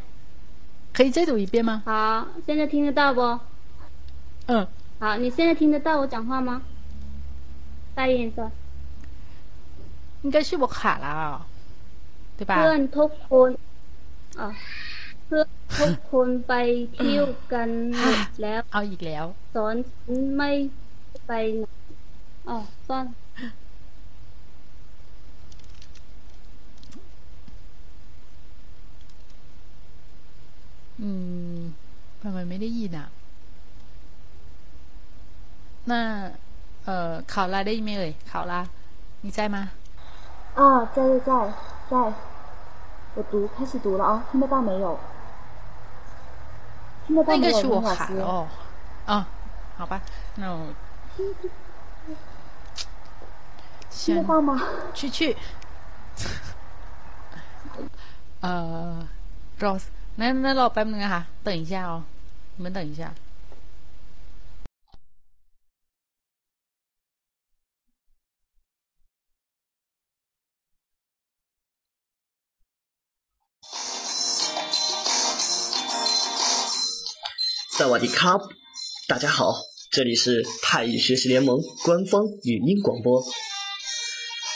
可以再读一遍吗？好，现在听得到不？嗯，好，你现在听得到我讲话吗？大音说，应该是我卡了啊，对吧？ เพื่อนทุกคนอ่ะเพื่อนทุกคนไปเที่ยวกันหมดแล้ว เอาอีกแล้ว สอนฉันไม่ไปไหน อ๋อซ่อน อืมทำไมไม่ได้ยินอ่ะน่าเอ่อข่าวลาได้ยินไหมเอ่ยข่าวลา你在吗哦，在在在在，我读开始读了啊，听得到没有？听得到那应没有，该是我林老师？卡了哦哦好吧那我 先去去，呃，rose，来来，老板们干哈？等一下哦，你们等一下。萨瓦迪卡，大家好，这里是泰语学习联盟官方语音广播。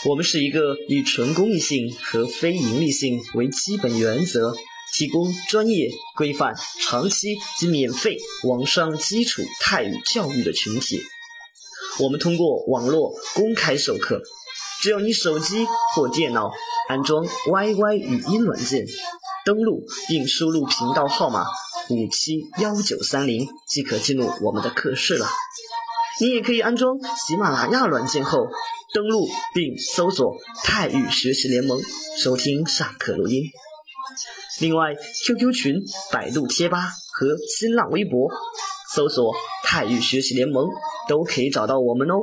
我们是一个以纯公益性和非盈利性为基本原则，提供专业、规范、长期及免费网上基础泰语教育的群体。我们通过网络公开授课，只要你手机或电脑安装 YY 语音软件，登录并输入频道号码五七幺九三零，即可进入我们的课室了。你也可以安装喜马拉雅软件后，登录并搜索“泰语学习联盟”，收听上课录音。另外，QQ 群、百度贴吧和新浪微博搜索“泰语学习联盟”都可以找到我们哦。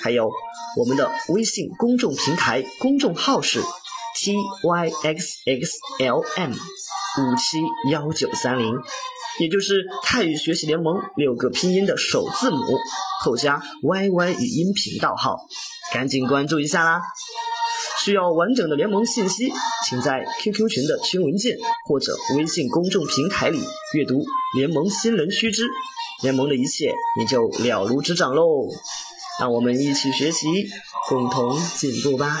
还有我们的微信公众平台公众号是 T Y X X L M 五七幺九三零，也就是泰语学习联盟六个拼音的首字母后加 YY 语音频道号，赶紧关注一下啦！需要完整的联盟信息，请在 QQ 群的群文件或者微信公众平台里阅读联盟新人须知，联盟的一切你就了如指掌喽。让我们一起学习，共同进步吧。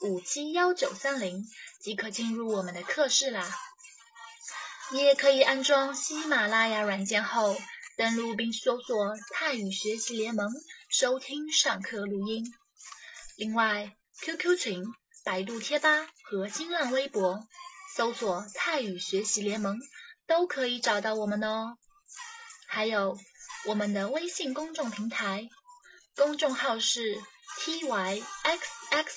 五七幺九三零，即可进入我们的课室啦。你也可以安装喜马拉雅软件后，登录并搜索“泰语学习联盟”，收听上课录音。另外，QQ 群、百度贴吧和新浪微博搜索“泰语学习联盟”。都可以找到我们哦。还有我们的微信公众平台，公众号是 t y x x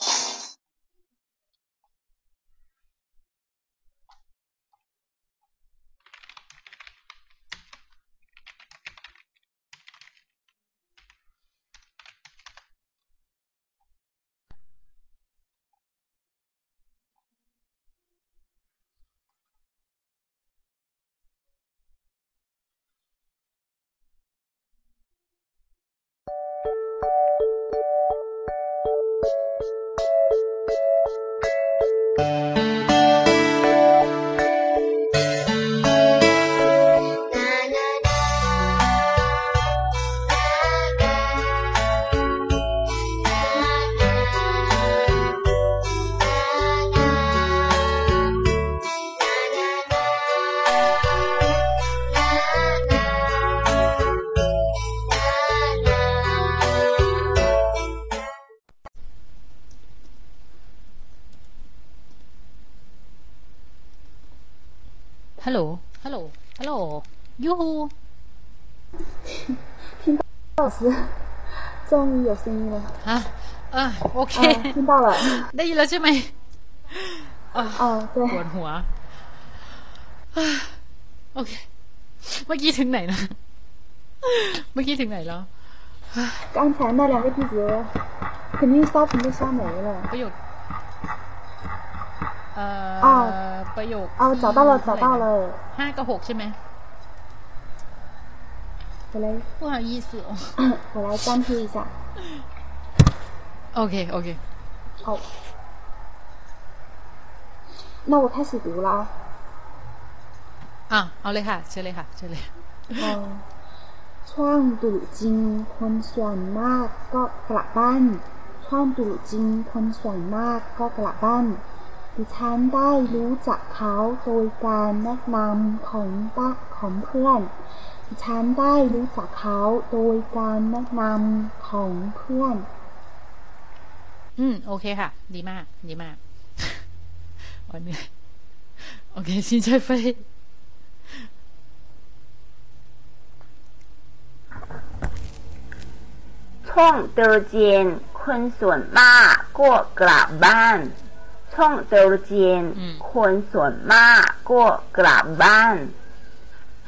you 有声音了。啊啊，OK，听到了。ได้ยินแล้วใช่ไหมอ๋อ对。ปวดหัวโอเค เมื่อกี้ถึงไหนนะเมื่อกี้ถึงไหนแล้ว刚才那两个句子肯定刷屏都刷没了。ประโยค哦，ประโยค哦，找到了，找到了。ห้ากับหกใช่ไหม 我来，不好意思哦，我来粘贴一下。OK OK，好，那我开始读了啊。啊，เอาเลยค่ะเชิญเลยค่ะเชิญเลยช่วงตุลุจิงคนส่วนมากก็กลับบ้านช่วงตุลุจิงคนส่วนมากก็กลับบ้านดิฉันได้รู้จักเขาโดยการแนะนำของป้าของเพื่อน ดิ ฉันได้รู้จักเขาโดยการแนะนำของเพื่อน อืม โอเคค่ะ ดีมาก ดีมากวันนี้โอเคชินใช่ไฟช่วงเตอเจียนคนส่วนมากก็กลับบ้านช่วงเตอเจียนคนส่วนมากก็กลับบ้าน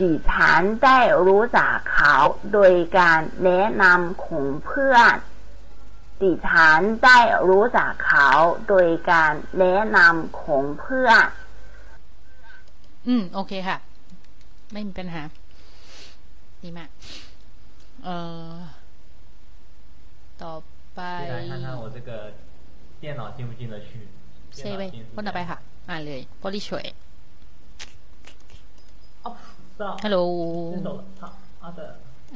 ดิฉันได้รู้จักเขาโดยการแนะนำของเพื่อน ดิฉันได้รู้จักเขาโดยการแนะนำของเพื่อน อืม โอเคค่ะ ไม่มีปัญหา ดีมาก เอ่อ ต่อไปเซเว่นคนต่อไปค่ะ อ่านเลยพอดีช่ ฮัลโหล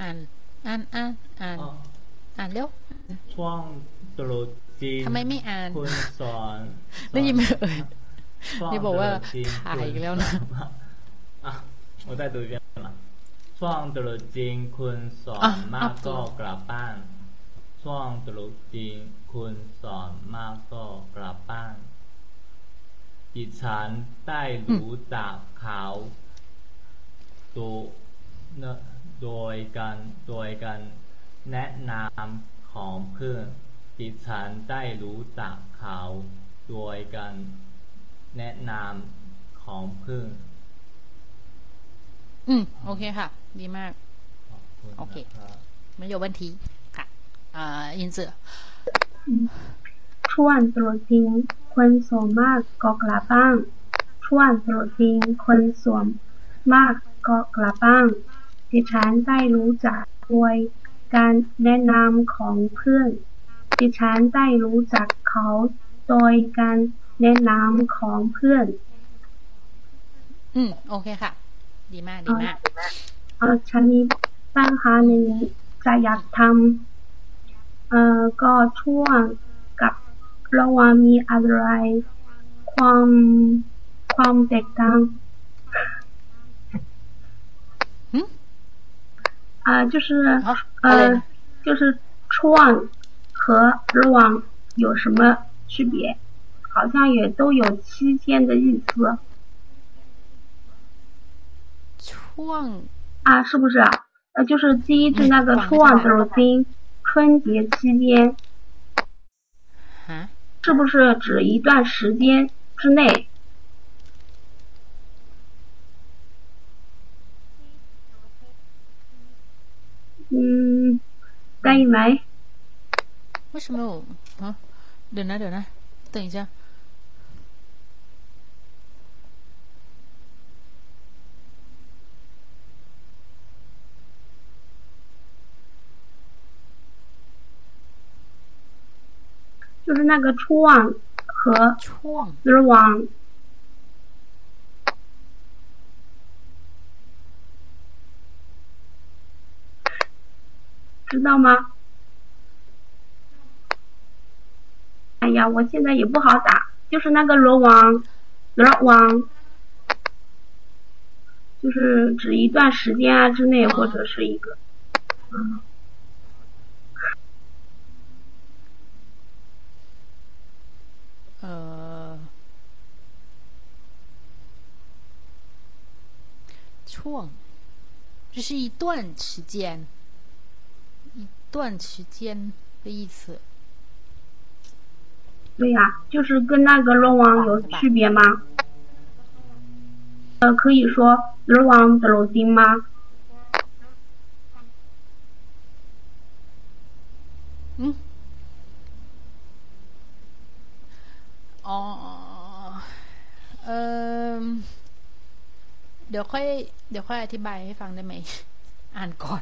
อ่าน อ่าน อ่าน อ่าน อ่านเร็วช่วงตรุษจีนทำไมไม่อ่านคุณสอนได้ยินไหมเอ่ยนี่บอกว่าถ่ายอีกแล้วนะอ่ะ我再读一遍嘛ช่วงตรุษจีนคุณสอนมากก็กลับบ้านช่วงตรุษจีนคุณสอนมากก็กลับบ้านดิฉันได้รู้จักเขา โดโดยการโดยการแนะนำของเพื่อนดิฉันได้รู้จักเขา โดยการแนะนำของพึ่ง อืม โอเคค่ะ ดีมาก ขอบคุณ โอเค นะครับ ไม่有问题ค่ะอ่าอินเสือ ช่วนตรวจจริงคนส่วนมากก็กลับบ้านช่วนตรวจจริงคนส่วนมาก ก็กลับบ้านดิฉันได้รู้จักโดยการแนะนำของเพื่อนดิฉันได้รู้จักเขาโดยการแนะนำของเพื่อน อืม โอเคค่ะ ดีมาก ดีมากเออฉันมีปัญหาหนึ่งจะอยากทำเอ่อก็ช่วงกับระหว่างมีอะไร ความความแตกต่าง 啊就是呃就是初望和日望有什么区别？好像也都有期天的意思初啊是不是啊？就是第一句那个初望就是今春节期间是不是指一段时间之内嗯，ได้ไหม 为什么我啊？เดี๋ยวนะเดี๋ยวนะ等一下就是那个“初望”和ช่วง “日 知道吗？哎呀，我现在也不好打，就是那个龙王，龙王，就是指一段时间啊之内或者是一个，嗯。呃，创，这是一段时间。段时间的意思。对呀、就是跟那个罗网有区别吗？呃，可以说罗网的楼丁吗？嗯，อ๋อเออเดี๋ยวค่อย เดี๋ยวค่อยอธิบายให้ฟังได้ไหม อ่านก่อน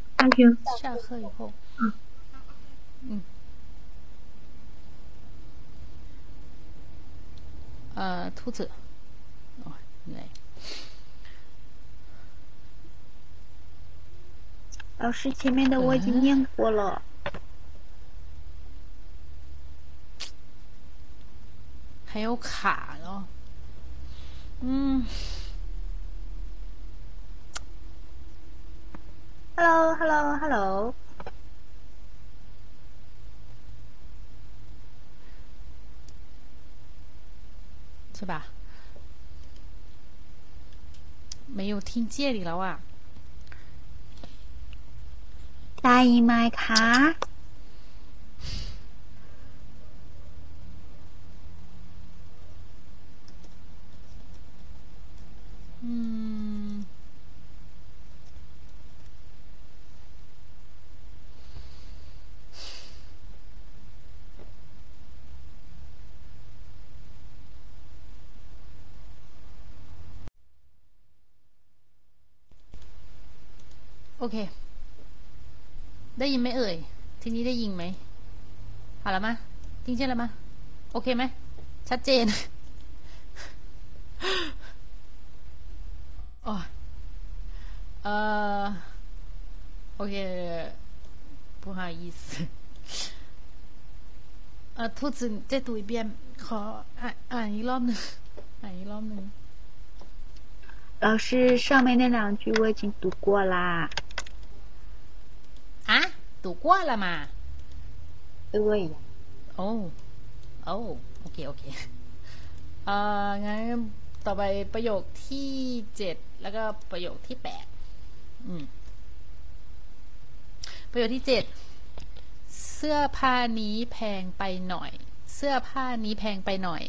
OK，Thank you。下课以后，嗯。嗯，呃，兔子，哦，来，老师前面的我已经念过了。还有卡了，嗯，hellohellohello 是吧没有听见你了哇大姨买卡嗯 โอเค ได้ยินไหมเอ่ย ทีนี้ได้ยินไหม好了吗听见了吗โอเคไหมชัดเจน โอ้ยเอ่อโอเค不好意思 呃，兔子，你再读一遍，ขออ่านอ่านอีกรอบหนึ่งอ่านอีกรอบหนึ่ง老师，上面那两句我已经读过啦。 tu qua la ma tươi oh oh โอเค โอเคเอ่องั้นต่อไปประโยคที่เจ็ดแล้วก็ประโยคที่แปดประโยคที่เจ็ดเสื้อผ้านี้แพงไปหน่อย เสื้อผ้านี้แพงไปหน่อย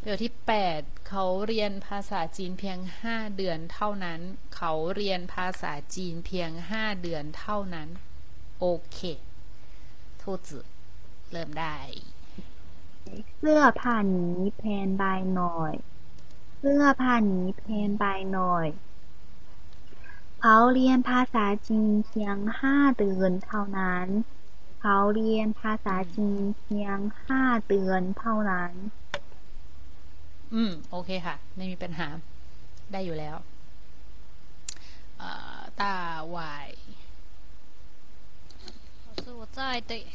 ประโยคที่แปดเขาเรียนภาษาจีนเพียงห้าเดือนเท่านั้น เขาเรียนภาษาจีนเพียงห้าเดือนเท่านั้น โอเคทูจือเริ่มได้ เสื้อผ้านี้แพงไปหน่อย เสื้อผ้านี้แพงไปหน่อยเขาเรียนภาษาจีนเพียงห้าเดือนเท่านั้น เขาเรียนภาษาจีนเพียงห้าเดือนเท่านั้น อืม โอเคค่ะ ไม่มีปัญหา ได้อยู่แล้ว เอ่อตาหวาย 老师，我在对。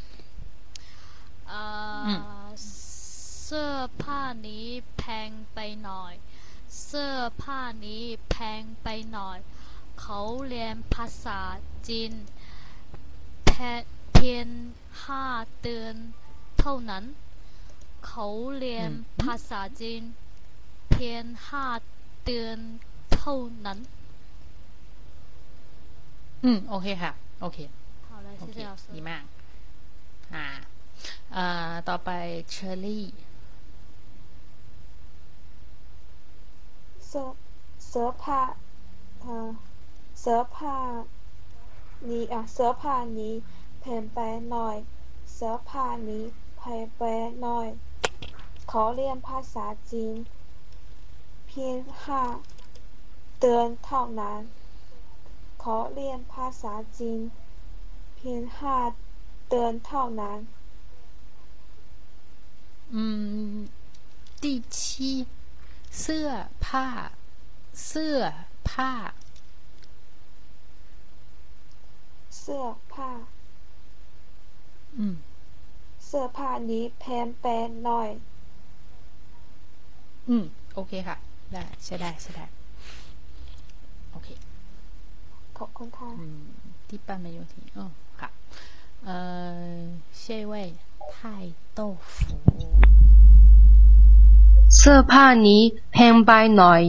呃，เสื้อผ้านี้แพงไปหน่อย เสื้อผ้านี้แพงไปหน่อย เขาเรียนภาษาจีนแพเพียงห้าเดือนเท่านั้น เขาเรียนภาษาจีนเพียงห้าเดือนเท่านั้น อืม โอเคค่ะ โอเค 好嘞， โอเคดีมากอ่าต่อไปเชอรี่ so serpa อเสอผ้านี้อะสอผ้านี้เพิ่มไปหน่อยเสอผ้านี้เพิ่มไปหน่อย ขอเรียนภาษาจีน เพียงห้าเดือนเท่านั้น ขอเรียนภาษาจีน พียงห้าเดือนท่านั้นอืม第七เสื้อผ้า เสื้อผ้า เสื้อผ้า อืม เสื้อผ้านี้แพงแปนหน่อย อืม โอเคค่ะ ได้ ใช่ได้ ใช่ได้ โอเค ขอบคุณค่ะที่ป้ามาอยู่ที่อ๋อ 呃，下一位太豆腐。 เสื้อผ้านี้แพงไปหน่อย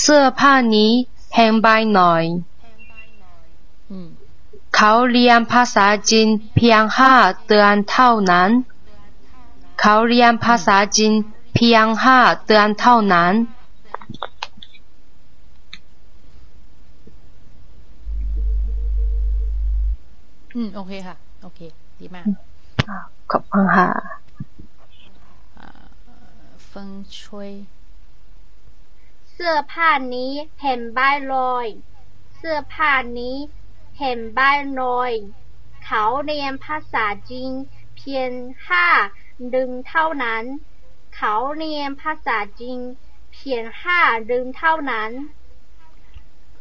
เสื้อผ้านี้แพงไปหน่อย 嗯 เขาเรียนภาษาจีนเพียงห้าเดือนเท่านั้น เขาเรียนภาษาจีนเพียงห้าเดือนเท่านั้น อืม โอเคค่ะ โอเค ดีมากขอบคุณค่ะอ่า风吹เสื้อผ้านี้เห็นใบลอย เสื้อผ้านี้เห็นใบลอย เขาเรียนภาษาจีนเพียงห้าเดือนเท่านั้น เขาเรียนภาษาจีนเพียงห้าเดือนเท่านั้น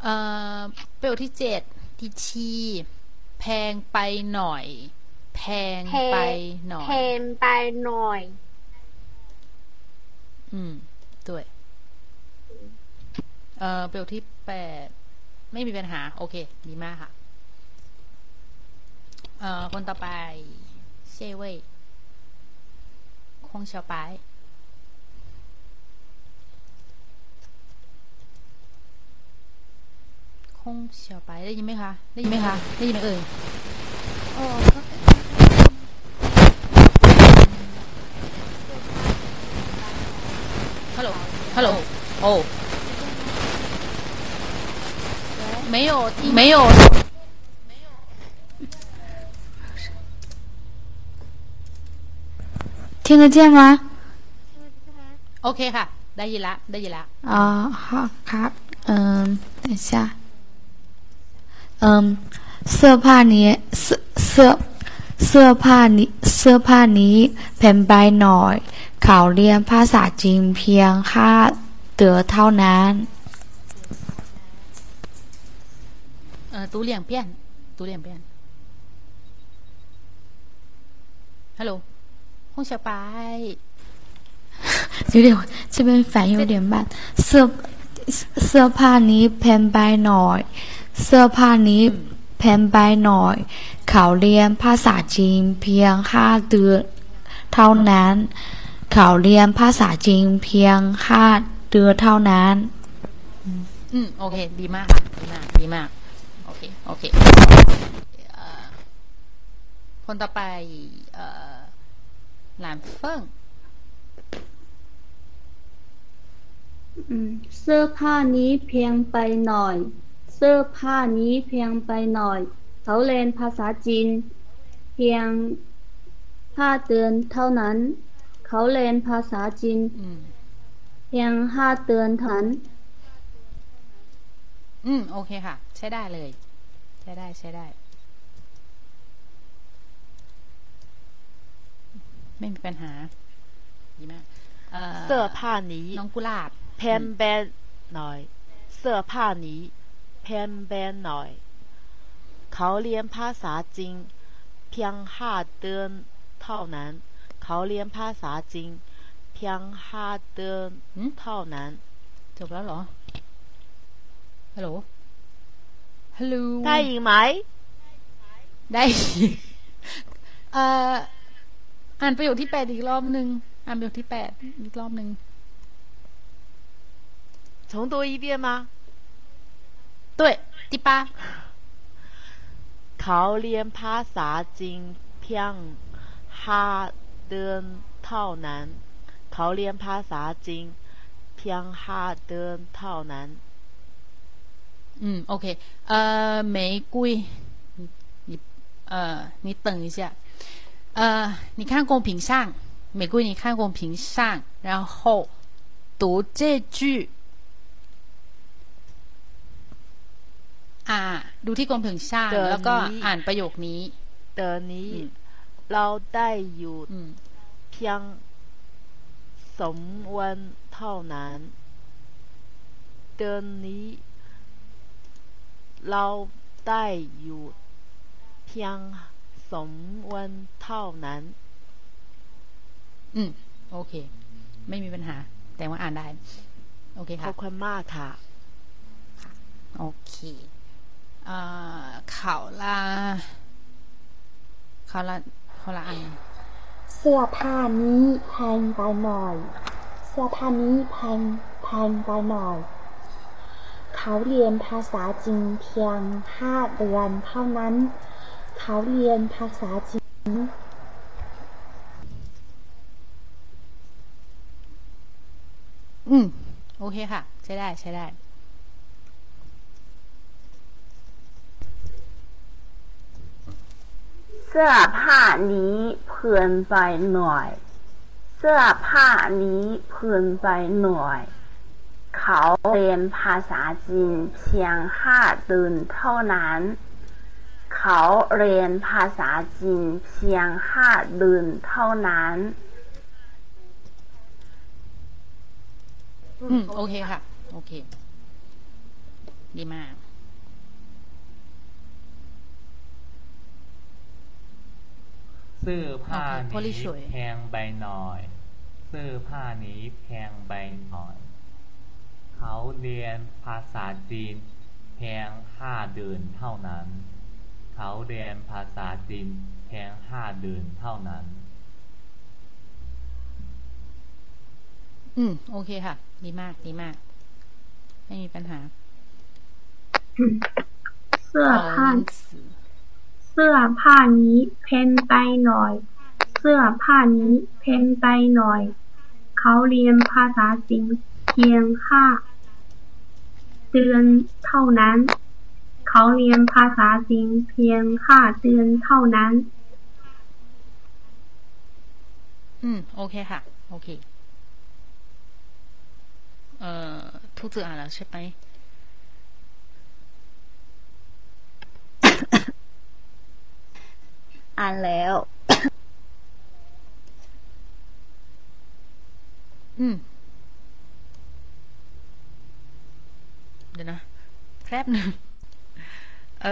เอ่อประโยคที่เจ็ดที่ชี แพงไปหน่อย แพงไปหน่อยเพนไปหน่อย อืมด้วยเอ่อประโยคที่แปดไม่มีปัญหา โอเค ดีมากค่ะ เอ่อ คนต่อไปเช่เว่ยคงเฉาป ายคงเฉาปายได้ยินไหมคะ ได้ยินไหมคะ ได้ยินไหมเอ่ย 哦， ฮัลโหล ฮัลโหล โอ้ 没有听，没有。听得见吗？ โอเคค่ะ ได้ยินละ ได้ยินละ 啊，好，卡，嗯，等一下， 嗯，เสื้อผ้านี้เสื้อเสื้อเสื้อผ้านี้เสื้อผ้านี้แผ่นใบหน่อย เขาเรียนภาษาจีนเพียงห้าเดือนเท่านั้น เออ读两遍读两遍ฮัลโหล 红小白，有点这边反应有点慢。เสื้อเสื้อผ้านี้แพงไปหน่อย เสื้อผ้านี้แพงไปหน่อย เขาเรียนภาษาจีนเพียงห้าเดือนเท่านั้น เขาเรียนภาษาจีนเพียงห้าเดือนเท่านั้น อืมโอเค ดีมากค่ะ ดีมาก ดีมาก โอเค โอเคเอ่อคนต่อไปเอ่อหลานเฟิ่งอืมเสื้อผ้านี้เพียงไปหน่อยเสื้อผ้านี้เพียงไปหน่อย เขาเรียนภาษาจีน เพียงห้าเดือนเท่านั้น เขาเรียนภาษาจีนอืมเพียงห้าเดือนเท่านั้น อืม โอเคค่ะ ใช้ได้เลย ใช้ได้ใช้ได้ ไม่มีปัญหาดีมากเอ่อเสื้อผ้านี้น้องกุหลาบแพนแบนหน่อย เสื้อผ้านี้ แพนแบนหน่อย เขาเรียนภาษาจีนเพียงห้าเดือนเท่านั้น เขาเรียนภาษาจีนเพียงห้าเดือนเท่านั้น จบแล้วเหรอ ฮัลโหล ฮัลโหล ได้ยินไหม ได้ยินเอ่อ อ่านประโยคที่แปดอีกรอบหนึ่งอ่านประโยคที่แปดอีกรอบหนึ่ง 重读一遍吗？ 对，第八。เขาเรียนภาษาจีนเพียงห้าเดือนเท่านั้น เขาเรียนภาษาจีนเพียงห้าเดือนเท่านั้น 嗯，OK，呃，玫瑰，你呃，你等一下，呃，你看公屏上，玫瑰，你看公屏上，然后读这句。 อ่า ดูที่กรมถึงชาติเดี๋ยวแล้วก็นี้อ่านประโยคนี้เดี๋ยวนี้ เราได้อยู่อืมเพียงสองวันเท่านั้นเดือนนี้ เราได้อยู่เพียงสองวันเท่านั้น อืม โอเค ไม่มีปัญหา แต่ว่าอ่านได้ โอเคขค่ะอบคุณมากค่ะ โอเค เอ่อข่าวละข่าวละข่าวละอันเสื้อผ้านี้แพงไปหน่อย เสื้อผ้านี้แพงแพงไปหน่อย เขาเรียนภาษาจีนเพียงห้าเดือนเท่านั้น เขาเรียนภาษาจีนอืม โอเคค่ะ ใช้ได้ ใช้ได้ เสื้อผ้านี้เพลินไปหน่อย เสื้อผ้านี้เพลินไปหน่อย เขาเรียนภาษาจีนเพียงห้าเดือนเท่านั้น เขาเรียนภาษาจีนเพียงห้าเดือนเท่านั้น อืม โอเคค่ะ โอเค ดีมาก เสื้อผ้าโอเคพอลินี้สวยแพงไปหน่อยเสื้อผ้านี้แพงไปหน่อย เขาเรียนภาษาจีนเพียงห้าเดือนเท่านั้น เขาเรียนภาษาจีนเพียงห้าเดือนเท่านั้น อืม โอเคค่ะ ดีมาก ดีมาก ไม่มีปัญหาเสื้อผ้า好词 เสื้อผ้านี้เพนไปหน่อย เสื้อผ้านี้เพนไปหน่อย เขาเรียนภาษาจีนเพียงห้าเดือนเท่านั้น เขาเรียนภาษาจีนเพียงห้าเดือนเท่านั้น อืม โอเคค่ะ โอเค เอ่อ兔子อ่านแล้วใช่ไหม อันแล้ว อืม เดี๋ยวนะแป๊บหนึ่งเอ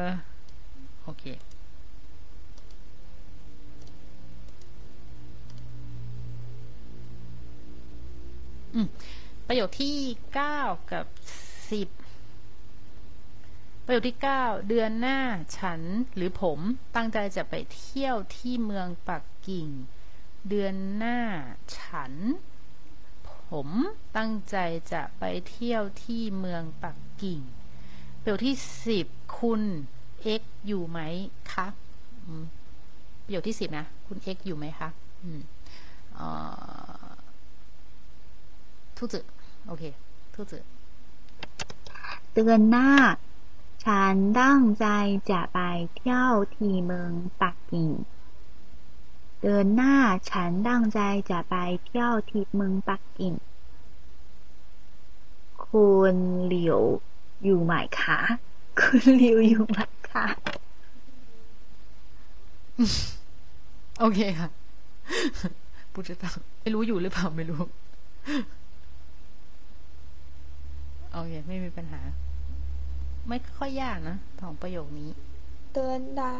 อโอเคประโยคที่เก้ากับสิบ ประโยคที่เก้าเดือนหน้าฉันหรือผมตั้งใจจะไปเที่ยวที่เมืองปักกิ่ง เดือนหน้าฉัน ผมตั้งใจจะไปเที่ยวที่เมืองปักกิ่ง ประโยคที่สิบคุณเอ็กอยู่ไหมคะประโยคที่สิบนะ คุณเอ็กอยู่ไหมคะอืมทุจืโอเคทุจืเดือนหน้า ฉันตั้งใจจะไปเที่ยวที่เมืองปักกิ่ง เดือนหน้าฉันตั้งใจจะไปเที่ยวที่เมืองปักกิ่ง คุณเหลียวอยู่ไหมคะ คุณเหลียวอยู่ไหมคะ โอเคค่ะ不知道ไม่รู้อยู่หรือเปล่าไม่รู้ โอเค ไม่มีปัญหา ไม่ค่อยยากนะสองประโยคนี้ เตือนดา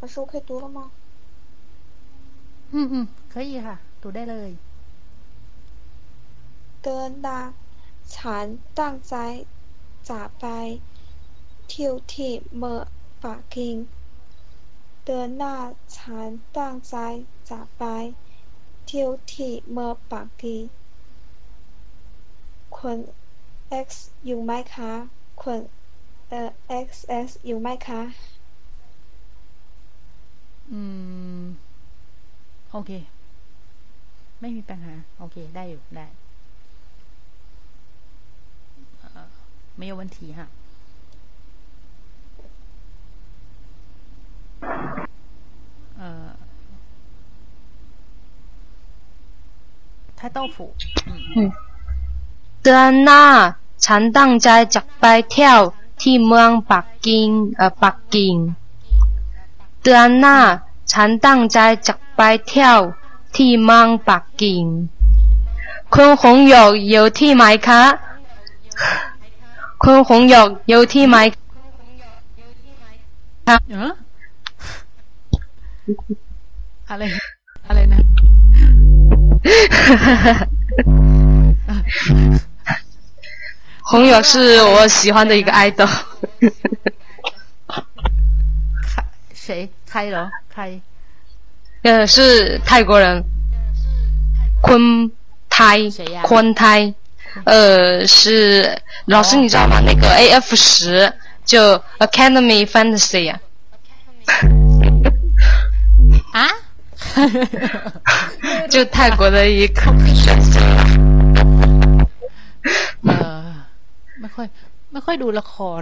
老师我可以读了吗อืมอืม可以ค่ะ读ได้เลย เตือนดาฉันตั้งใจจะไปเที่ยวที่เมืองปักกิ่งเดือนหน้าฉันตั้งใจจะไปเที่ยวที่เมืองปักกิ่ง คุณ X อยู่ไหมคะคุณเอ่อ XS อยู่ไหมคะ อืม โอเค ไม่มีปัญหา โอเค ได้อยู่ ได้ไม่有问题哈。呃，太豆腐。嗯。 เดือนหน้า ฉันตั้งใจจะไปเที่ยวที่เมืองปักกิ่งเอ่อปักกิ่ง เดือนหน้า ฉันตั้งใจจะไปเที่ยวที่เมืองปักกิ่งคุณหงหยกอยู่ที่ไหมคะคุณหงหยกอยู่ที่ไหมคะอะไร อะไรนะ 红友是我喜欢的一个 idol。谁？开了？开？呃，是泰国人，昆泰，昆泰。呃，是老师，你知道吗？那个 A F 十就 Academy Fantasy 呀。啊？就泰国的一个。呃，ไม่ค่อย ไม่ค่อยดูละคร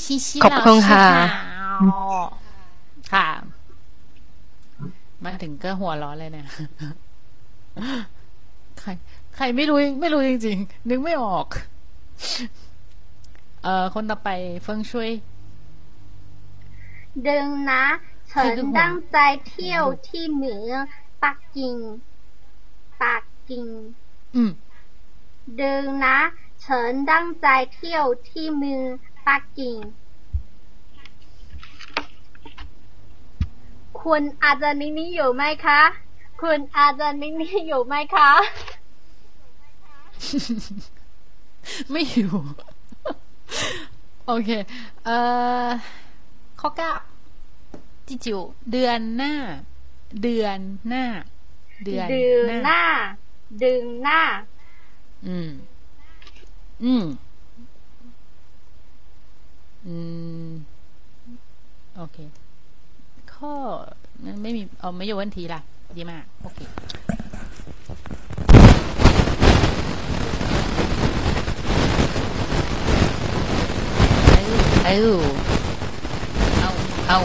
ชิชิขอบคุณค่ะค่ะ มาถึงก็หัวร้อนเลยเนี่ยใคร ใครไม่รู้ไม่รู้จริง ๆ นึกไม่ออก เอ่อ คนต่อไปเฟิงช่วย ดึงนะ ฉันตั้งใจเที่ยวที่เหนือปักกิ่ง ปักกิ่งเดิงนะฉันตั้งใจเที่ยวที่เมืองปักกิ่งคุณอาจารย์นี้อยู่ไหมคะ คุณอาจารย์นี้อยู่ไหมคะ ไม่อยู่ โอเค เอ่อ ข้อเก้าที่จิวเดือนหน้า เดือนหน้า เดือนหน้า ดึงหน้า อืม อืม อืม โอเค ข้อไม่มีเอาไม่อยู่วันทีละดีมาก โอเคเอาเอาเอา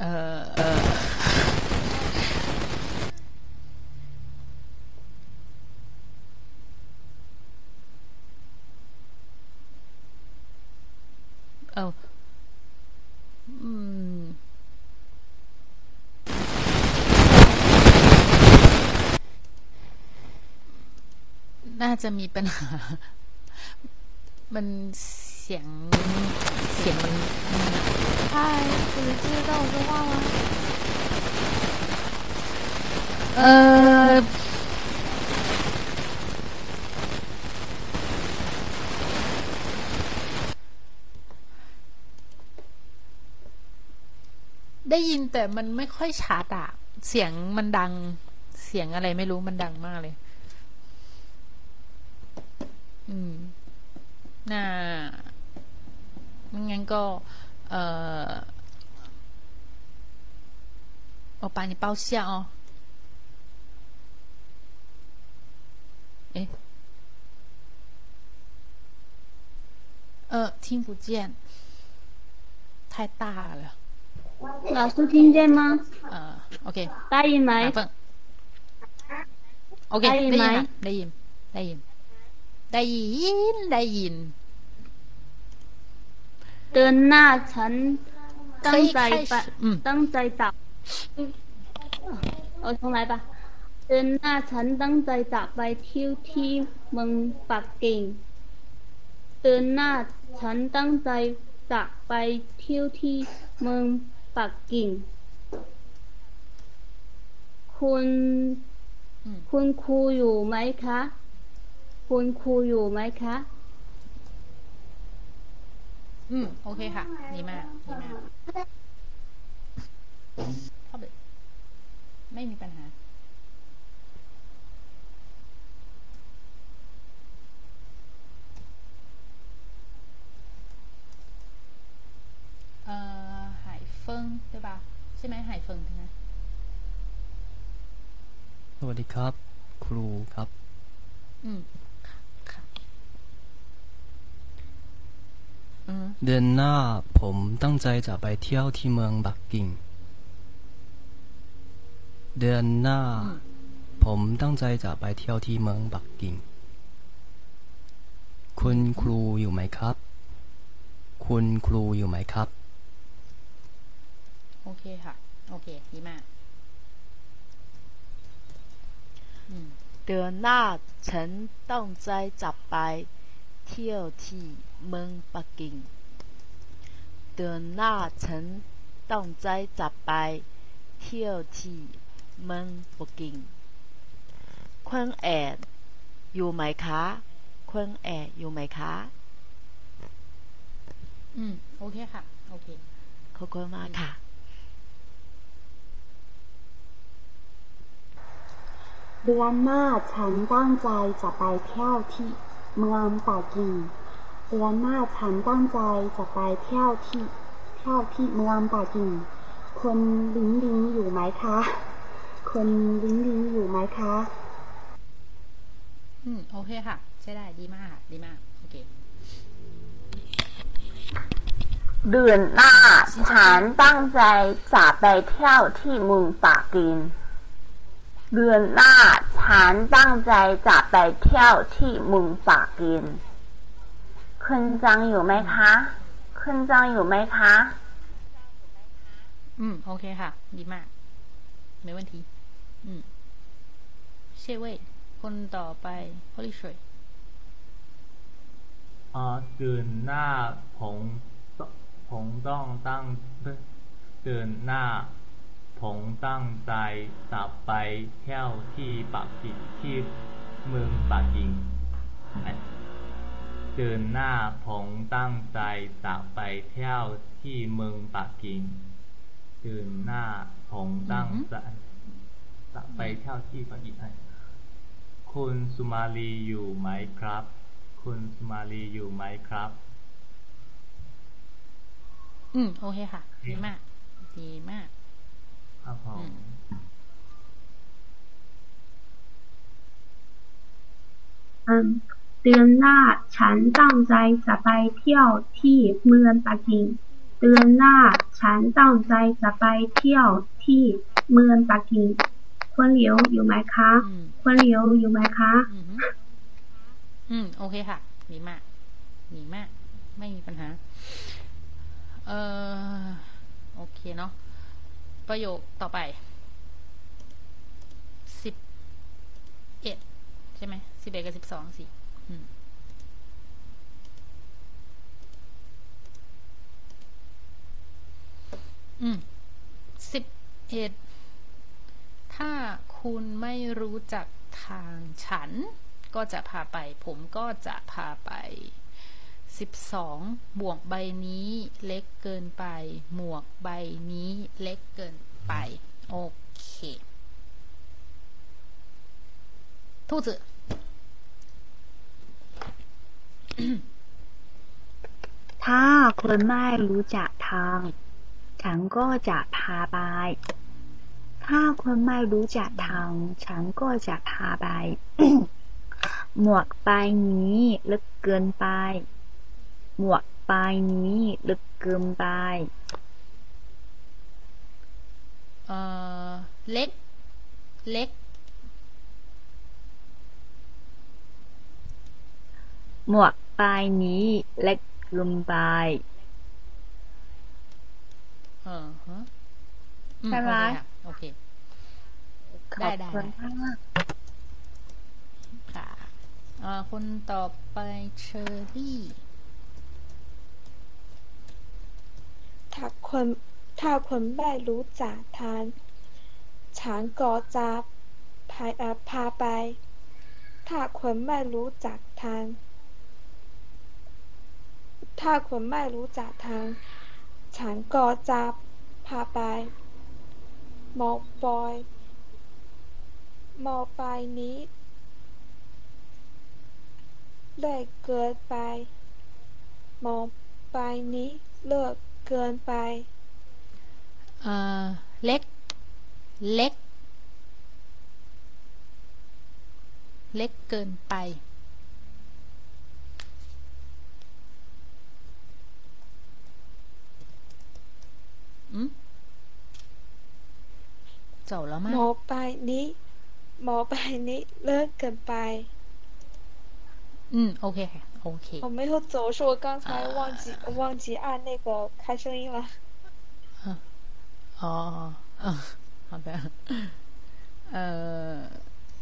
เออเออเอาอืมน่าจะมีปัญหา มันเสียง เสียงมัน 嗨，你知道我说话吗？เออได้ยินแต่มันไม่ค่อยชัดอะเสียงมันดัง เสียงอะไรไม่รู้มันดังมากเลย อืม น่าไม่งั้นก็ 呃，我把你包下哦。诶，呃，听不见，太大了。老师听见吗？呃，ok，答应来。ok，来，答应，答应，答应。 เดินหน้าฉันตั้งใจไปอืม ตั้งใจจับเอาตรงไหนเดินหน้าฉันตั้งใจจัไปที่วที่มปักกิ่งเดินหน้าฉันตั้งใจจัไปที่วที่มปักกิ่ง คุณคุณครูอยู่ไหมคะ คุณครูอยู่ไหมคะ อืม โอเคค่ะ ดีมาก ดีมากเข้าไปไม่มีปัญหา เอ่อ หายเฟิงใช่ปะใช่ไหมหายเฟิงใช่ไหมสวัสดีครับ ครูครับ อืม เดือนหน้าผมตั้งใจจะไปเที่ยวที่เมืองปักกิ่ง เดือนหน้า ผมตั้งใจจะไปเที่ยวที่เมืองปักกิ่ง คุณครูอยู่ไหมครับ คุณครูอยู่ไหมครับ โอเคค่ะ โอเค ดีมากอืมเดือนหน้าฉันตั้งใจจะไปเที่ยวที่ เมืองปักกิ่งเดือนหน้าฉันตั้งใจจะไปเที่ยวที่เมืองปักกิ่งคุณแอนอยู่ไหมคะคุณแอนอยู่ไหมคะ อืม โอเคค่ะ โอเค ขอบคุณมากค่ะ เดือนหน้าฉันตั้งใจจะไปเที่ยวที่เมืองปักกิ่ง เดือนหน้าฉันตั้งใจจะไปเที่ยวที่เที่ยวที่เมืองปักกิ่งคุณลิงลิงอยู่ไหมคะคุณลิงลิงอยู่ไหมคะ อืม โอเคค่ะ ใช้ได้ดีมากค่ะดีมาก โอเค เดือนหน้าฉันตั้งใจจะไปเที่ยวที่เมืองปักกิ่งเดือนหน้าฉันตั้งใจจะไปเที่ยวที่เมืองปักกิ่ง คุณจังอยู่ไหมคะคุณจังอยู่ไหมคะ อืม โอเคค่ะ ดีมาก ไม่วันที อืมเชเว่ยคนต่อไป Holy s h r อ่าเดือนหน้าผมผมต้องตั้งเดือนหน้าผมตั้งใจจะไปเที่ยวที่ปักกิ่งที่เมืองปักกิ่ง เดือนหน้าผมตั้งใจจะไปเที่ยวที่เมืองปักกิ่งเดือนหน้าผมตั้งใจจะไปเที่ยวที่ปักกิ่งคุณสุมาลีอยู่ไหมครับ คุณสุมาลีอยู่ไหมครับ อืม โอเคค่ะ ดีมาก ดีมาก ครับผมอืม เดือนหน้าฉันตั้งใจจะไปเที่ยวที่เมืองปักกิ่ง เดือนหน้าฉันตั้งใจจะไปเที่ยวที่เมืองปักกิ่งคุณเหลียวอยู่ไหมคะคุณเหลียวอยู่ไหมคะ อืม โอเคค่ะดีมากดีมาก ไม่มีปัญหา เออโอเคเนาะ ประโยคต่อไปสิบเอ็ดใช่ไหมสิบเอ็ดกับสิบสองสิอืม อืมสิบเอ็ดถ้าคุณไม่รู้จักทางฉัน ก็จะพาไป ผมก็จะพาไปสิบสองบวกใบนี้เล็กเกินไป หมวกใบนี้เล็กเกินไป โอเค兔子ถ้าคนไม่รู้จักทาง ฉันก็จะพาไป ถ้าคนไม่รู้จักทางฉันก็จะพาไป หมวกใบนี้ลึกเกินไป หมวกใบนี้ลึกเกินไป เอ่อ เล็ก เล็ก หมวกใบนี้เล็กเกินไปเออฮะอืมใช่ไหมโอเคค่ะโอเคขได้อบได้คุณได้มากค่ะเอ่อคนต่อไปเชอรี่ ถ้าคนถ้าคนไม่รู้จักทางฉันก็จะพาเอ่อพาไป ถ้าคนไม่รู้จักทาง ถ้าคนไม่รู้จักทาง ฉันก็จะพาไปหมอปอยหมอไปนี้เล็กเกินไปหมอกไปนี้เลิกเกินไปเอ่อเล็ก เล็ก เล็กเกินไป อืม走了吗 หมอไปนี้หมอไปนี้เลิกเกินไป 嗯，OK，OK，我没有走，是我刚才忘记、忘记按那个开声音了。哦，嗯，好的，呃，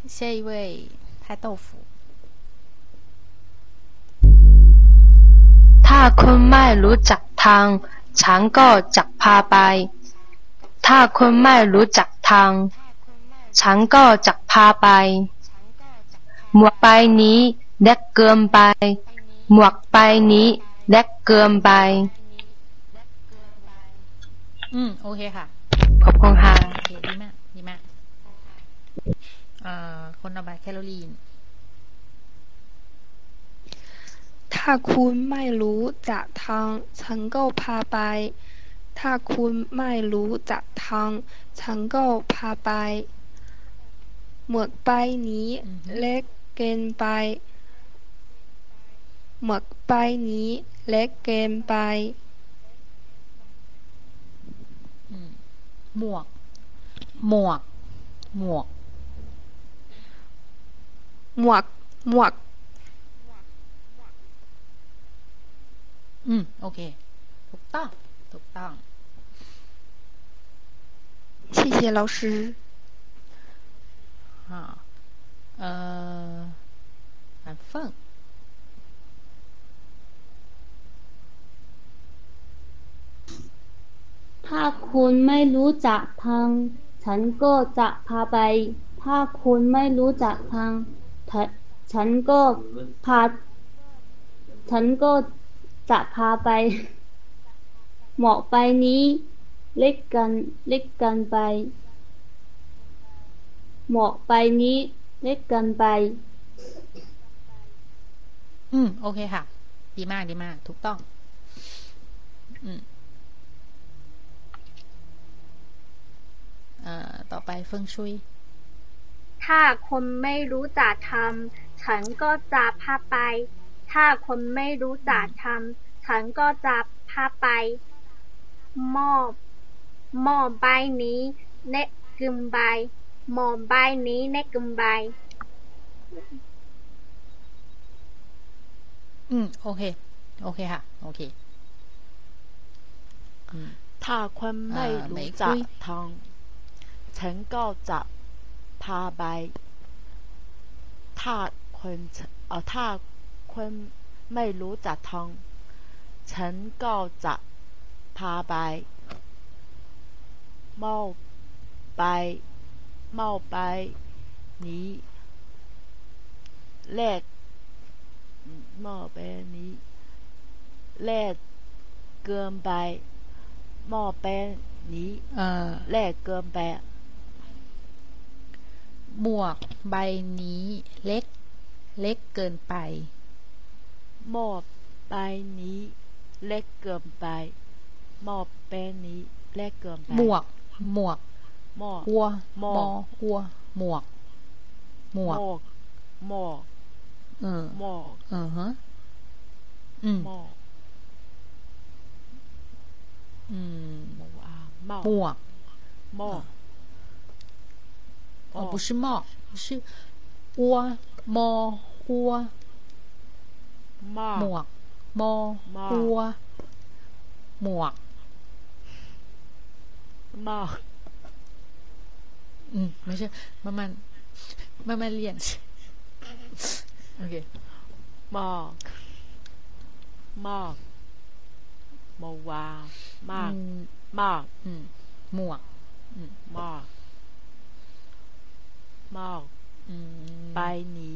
下一位太豆腐， ถ้าคุณไม่รู้จักทาง ฉันก็จะพาไป ถ้าคุณไม่รู้จักทางฉันก็จะพาไป หมวกใบนี้เล็กเกินไป หมวกใบนี้เล็กเกินไป嗯，OK ค่ะ ขอบคุณค่ะ โอเค ดีมาก ดีมากเอ่อคนต่อไปแคโรลีน ถ้าคุณไม่รู้จักทางฉันก็พาไป ถ้าคุณไม่รู้จักทางฉันก็พาไป หมวกใบนี้เล็กเกินไป หมวกใบนี้เล็กเกินไป หมวก หมวก หมวก หมวก หมวก อืม โอเค ถูกต้อง ถูกต้อง谢谢老师啊呃反缝ถ้าคุณไม่รู้จักทาง ฉันก็จะพาไป ถ้าคุณไม่รู้จักทาง ฉันก็พา ฉันก็ จะพาไป หมอกไปนี้ เล็กกันเล็กกันไป หมอกไปนี้ เล็กกันไป อืม โอเคค่ะ ดีมากดีมาก ถูกต้อง อืมเอ่อต่อไปเฟิงชุย ถ้าคนไม่รู้จักทำฉันก็จะพาไป ถ้าคนไม่รู้จักทำ ฉันก็จะพาไปหม้อหม้อใบนี้เน็กกึมใบหม้อใบนี้เน็กกึมใบ อืม โอเค โอเคค่ะ โอเคอืมถ้าคนไม่เอ่อไม่รู้จัคุกยทางฉันก็จะพาไปถถ้าคนเออถ้า คนไม่รู้จักทางฉันก็จะพาไปเมาไปเมาไป นี้แลกเมาไปนี้แลกเกินไปเมาไปนี้เอ่อแลกเกินไปหมวกใบนี้เล็ก เล็กเกินไป หมอบใบนี้ เล็กเกินไปหมอบแปนนี้เล็กเกินไป หมวก หมวก หมอบ วัว หม ม อ อวัว หมวก หมวก หมอกหมอก เออ หมอก เออฮะ อืม หมอก อืม หมอกอ่าหมอก หมวก หมอก 哦，不是帽，是窝猫窝 หมวก โมกัว หมวกหมอกอืมไม่ใช่มันมันมัมัเรียนโอเคหมอกหมอกมวามากหมอกอืมหมวกมากมอกไปหนี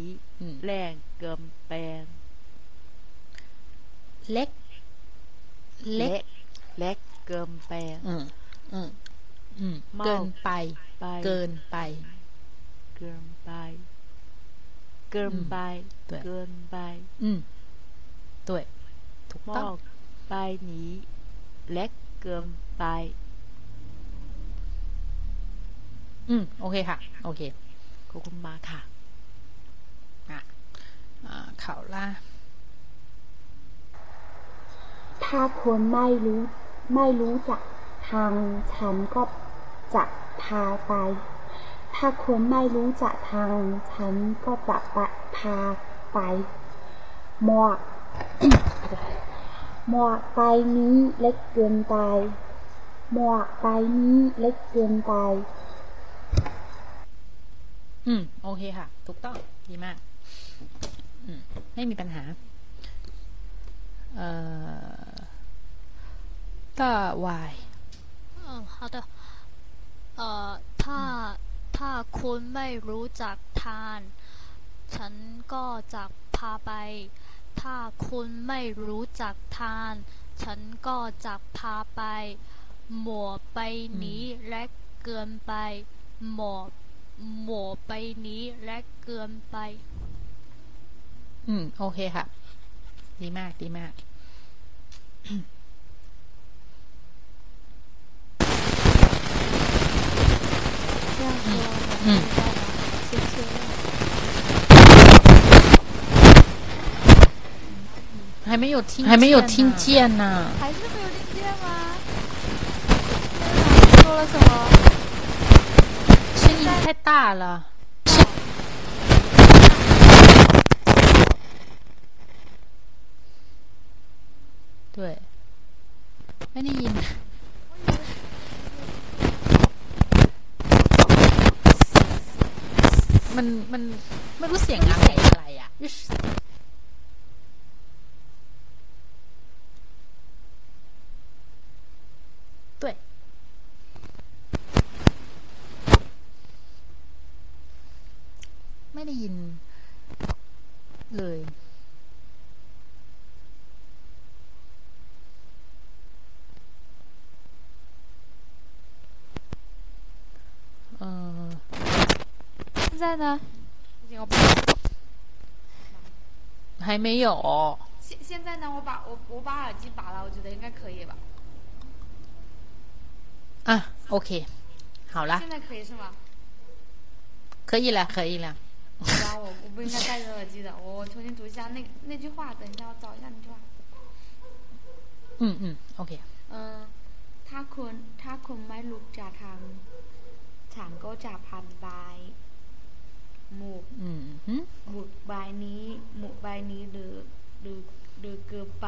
แรงเกิมแปลง เล็ก เล็ก เล็กเกินแปนอืมอืมอืมเมาเกินไปไป เกินไป เกินไป เกินไป对เกินไป อืม对ถูกหมต้องอกไปนี้เล็กเกินไป อืม โอเคค่ะ โอเคขอบคุณมากค่ะอะอ่าข่าวล่า ถ้าคนไม่รู้ ไม่รู้จักทางฉันก็จะพาไป ถ้าคนไม่รู้จักทางฉันก็จะปพาไป หมวกหมวกใบนี้เล็กเกินไป หมวกใบนี้เล็กเกินไป อืม โอเคค่ะ ถูกต้อง ดีมาก อืม ไม่มีปัญหา เอ่อ ต้าวาย 嗯，好的。呃，ถ้าถ้าคุณไม่รู้จักทาน ฉันก็จะพาไป ถ้าคุณไม่รู้จักทาน ฉันก็จะพาไป หมวกใบนี้เล็กเกินไป หมวกหมวกใบนี้เล็กเกินไป อืม โอเคค่ะ ดีมาก ดีมาก 还没有听，还没有听见呢。还是没有听见吗？说了什么？声音太大了。对，ไม่ มันมันไม่รู้เสียงอะไรอะไรอะ 在呢？我把还没有。现现在呢，我把我我把耳机拔了，我觉得应该可以吧？啊，OK，好啦现，在可以是吗？可以了，可以了。好吧，我我不应该戴着耳机的，我我重新读一下那那句话，等一下我找一下那句话。嗯嗯，OK。 เออถ้าคุณถ้าคุณไม่ลุกจากทาง ฉันก็จะพันใบ หมูกอืมฮึหมุดใบนี้หมุดใบนี้หรือหรือหรือเกือบไป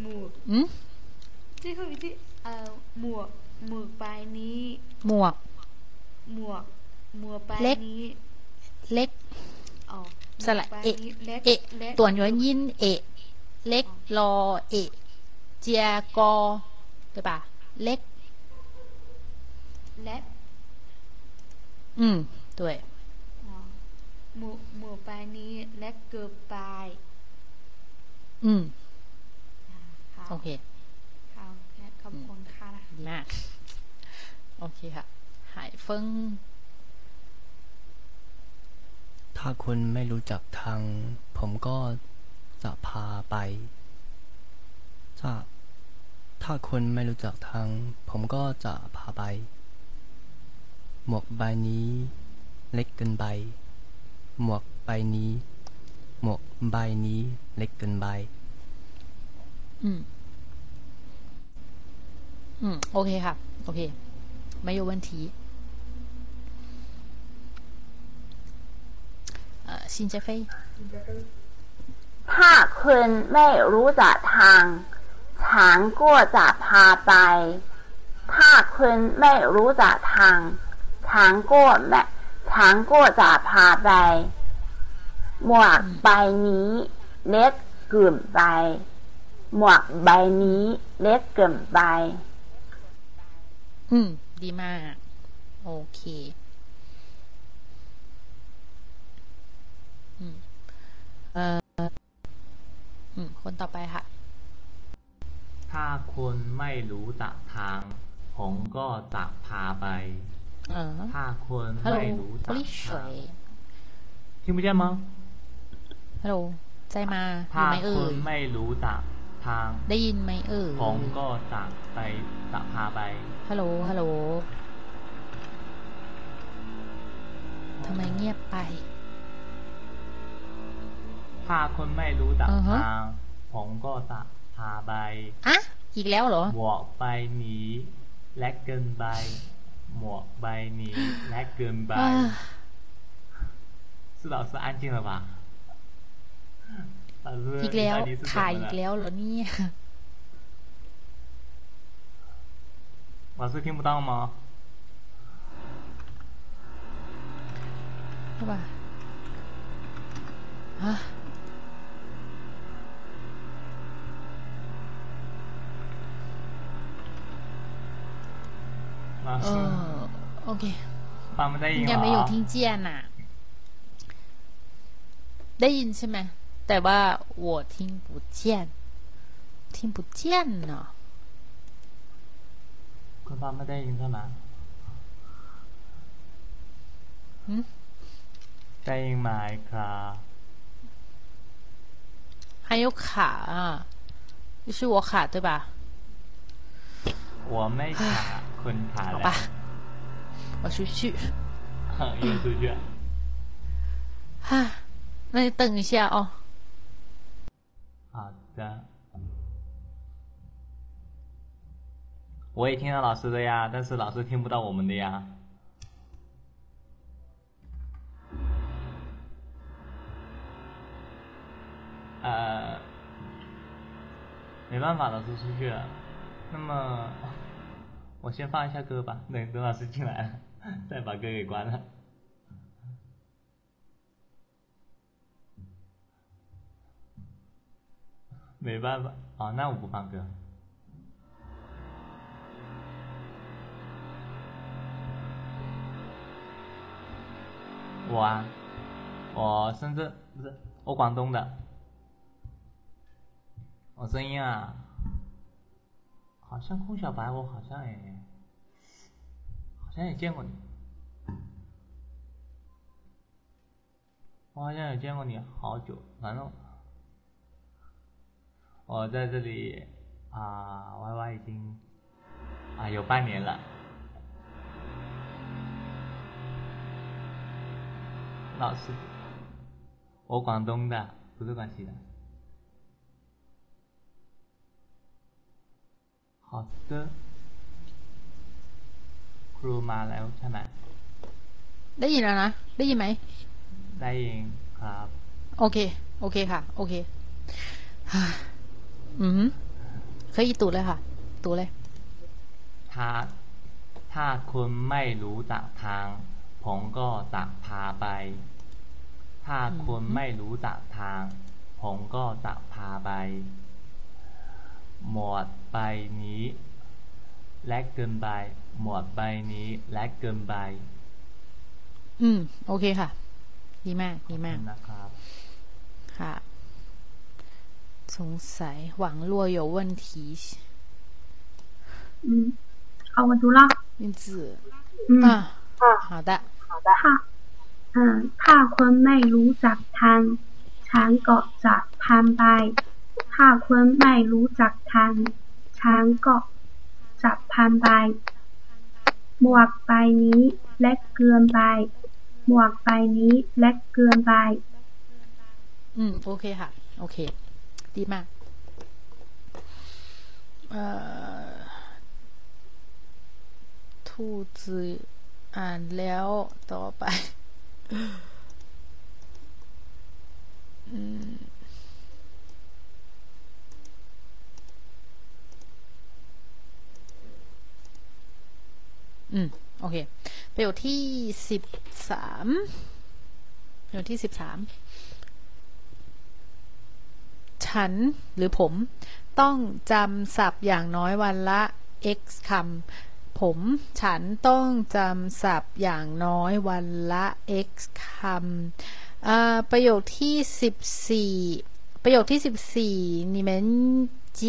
หมูกอืมที่คือที่เอ่อหมวกหมวกใบนี้ หมวก หมวกหมวกใบเล็กนี้ เล็กอ๋อสระหมวกใบเอะนี้เล็กเอะเล็กตัวย้อนยินเอะเล็กรอเอะเจียกอ对吧เล็กและอืม 对อ๋อหมู่หมู่ใบนี้เล็กเกินไปอืมค่ะโอเคค่ะขอบคุณค่ะดีมาก โอเคค่ะ หายเฟิง ถ้าคุณไม่รู้จักทาง ผมก็จะพาไป ถ้า ถ้าคุณไม่รู้จักทาง ผมก็จะพาไป หมวกใบนี้ เล็กเกินไป หมวกใบนี้ หมวกใบนี้เล็กเกินไป อืม อืม โอเคค่ะ โอเค ไม่有问题เอ่อซินเจเฟย ถ้าคุณไม่รู้จักทางฉันก็จะพาไป ถ้าคุณไม่รู้จักทางฉันก็ไม่ ฉันก็จะพาไป หมวกใบนี้เล็กเกินไป หมวกใบนี้เล็กเกินไป อืม ดีมาก โอเคอืมเอ่ออืมคนต่อไปค่ะ ถ้าคุณไม่รู้จักทาง ผมก็จะพาไป เออ ถ้าคุณ ฮัลโหล ไม่รู้ 玻 จัก 璃水 ทาง听不见吗？ ฮัลโหล ใจมาอ ถ้า ยู่ไหมเอ่ คุณ ย ไม่รู้จักทาง ได้ยินไหมเอ่ย ผมก็จะไปจะพาไป ฮัลโหล ฮัลโหล ทำไมเงียบไป ถ้าคุณไม่รู้จัก อือฮะ ทาง ผมก็จะพาไป อะ อีกแล้วเหรอ หมวกใบนี้เล็กเกินไป หมวกใบนี้เล็กเกินไป อ่า 是老师安静了吧？老师， อีกแล้ว 你到底是怎 ขาย 么 อีก 了？ แล้วเหรอเนี่ย 老师听不到吗？ ใช่ป่ ะฮะ 老 เอ 师， อ โอเค ฟังไม่ได้ยิน ยัง เหร ไม่อยู่ อ ทิ้งเจียนอ่ะ ได้ยินใช่ไหม แต่ว่า我听不见听不见呢 คุณฟังไม่ได้ยินใช่ไหม หืม ได้ยินไหมครับ 还有卡啊，就是我卡对吧？ 我没卡昆塔好吧，我 出去。你出去。啊，那你等一下哦。好的。我也听到老师的呀，但是老师听不到我们的呀。呃，没办法，老师出去了。那么，我先放一下歌吧，等等老师进来了，再把歌给关了。没办法，哦，那我不放歌。我啊，我深圳不是我广东的，我声音啊，好像空小白，我好像也好像也见过你，我好像有见过你好久，反正我在这里啊，Y Y 已经啊有半年了。老师，我广东的，不是广西的。好的，ครูมาแล้วใช่ไหมได้ยินแล้วนะ ได้ยินไหม ได้ยินครับ โอเค โอเคค่ะ โอเคฮ่าอือหือเคยอีตูดเลยค่ะ ตูดเลย ถ้า ถ้าคุณไม่รู้จักทาง ผมก็จะพาไป ถ้าคุณไม่รู้จักทาง ผมก็จะพาไป หมวดใบนี้เล็กเกินไป หมวดใบนี้เล็กเกินไป อืม โอเคค่ะ ดีมาก ดีมาก นะครับ ค่ะ สงสัย网络有问题嗯，好，我读了。名字嗯啊，好的，好的ค่ะอืมถ้าคนไม่รู้จักทาง ฉันก็จะพาไป ถ้าคนไม่รู้จักทางฉันก็จะพาไปหมวกใบนี้เล็กเกินไป หมวกใบนี้เล็กเกินไป อืม โอเคค่ะ โอเค ดีมาก เอ่อ兔子อ่านแล้วต่อไป อืม อืม โอเค ประโยคที่สิบสามประโยคที่สิบสาม ฉันหรือผม ต้องจำศัพท์อย่างน้อยวันละ x คำ ผม ฉันต้องจำศัพท์อย่างน้อยวันละ x คำเอ่อประโยคที่สิบสี่ประโยคที่สิบสี่你们接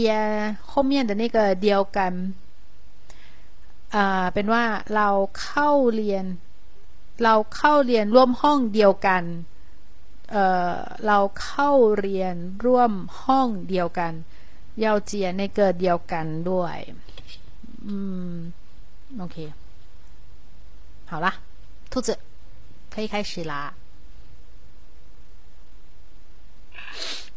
后面的那个เดียวกันอ่า เป็นว่าเราเข้าเรียน เราเข้าเรียนร่วมห้องเดียวกัน เอ่อ เราเข้าเรียนร่วมห้องเดียวกัน要接那个เดียวกันด้วย อืม โอเค 好啦，兔子可以开始啦。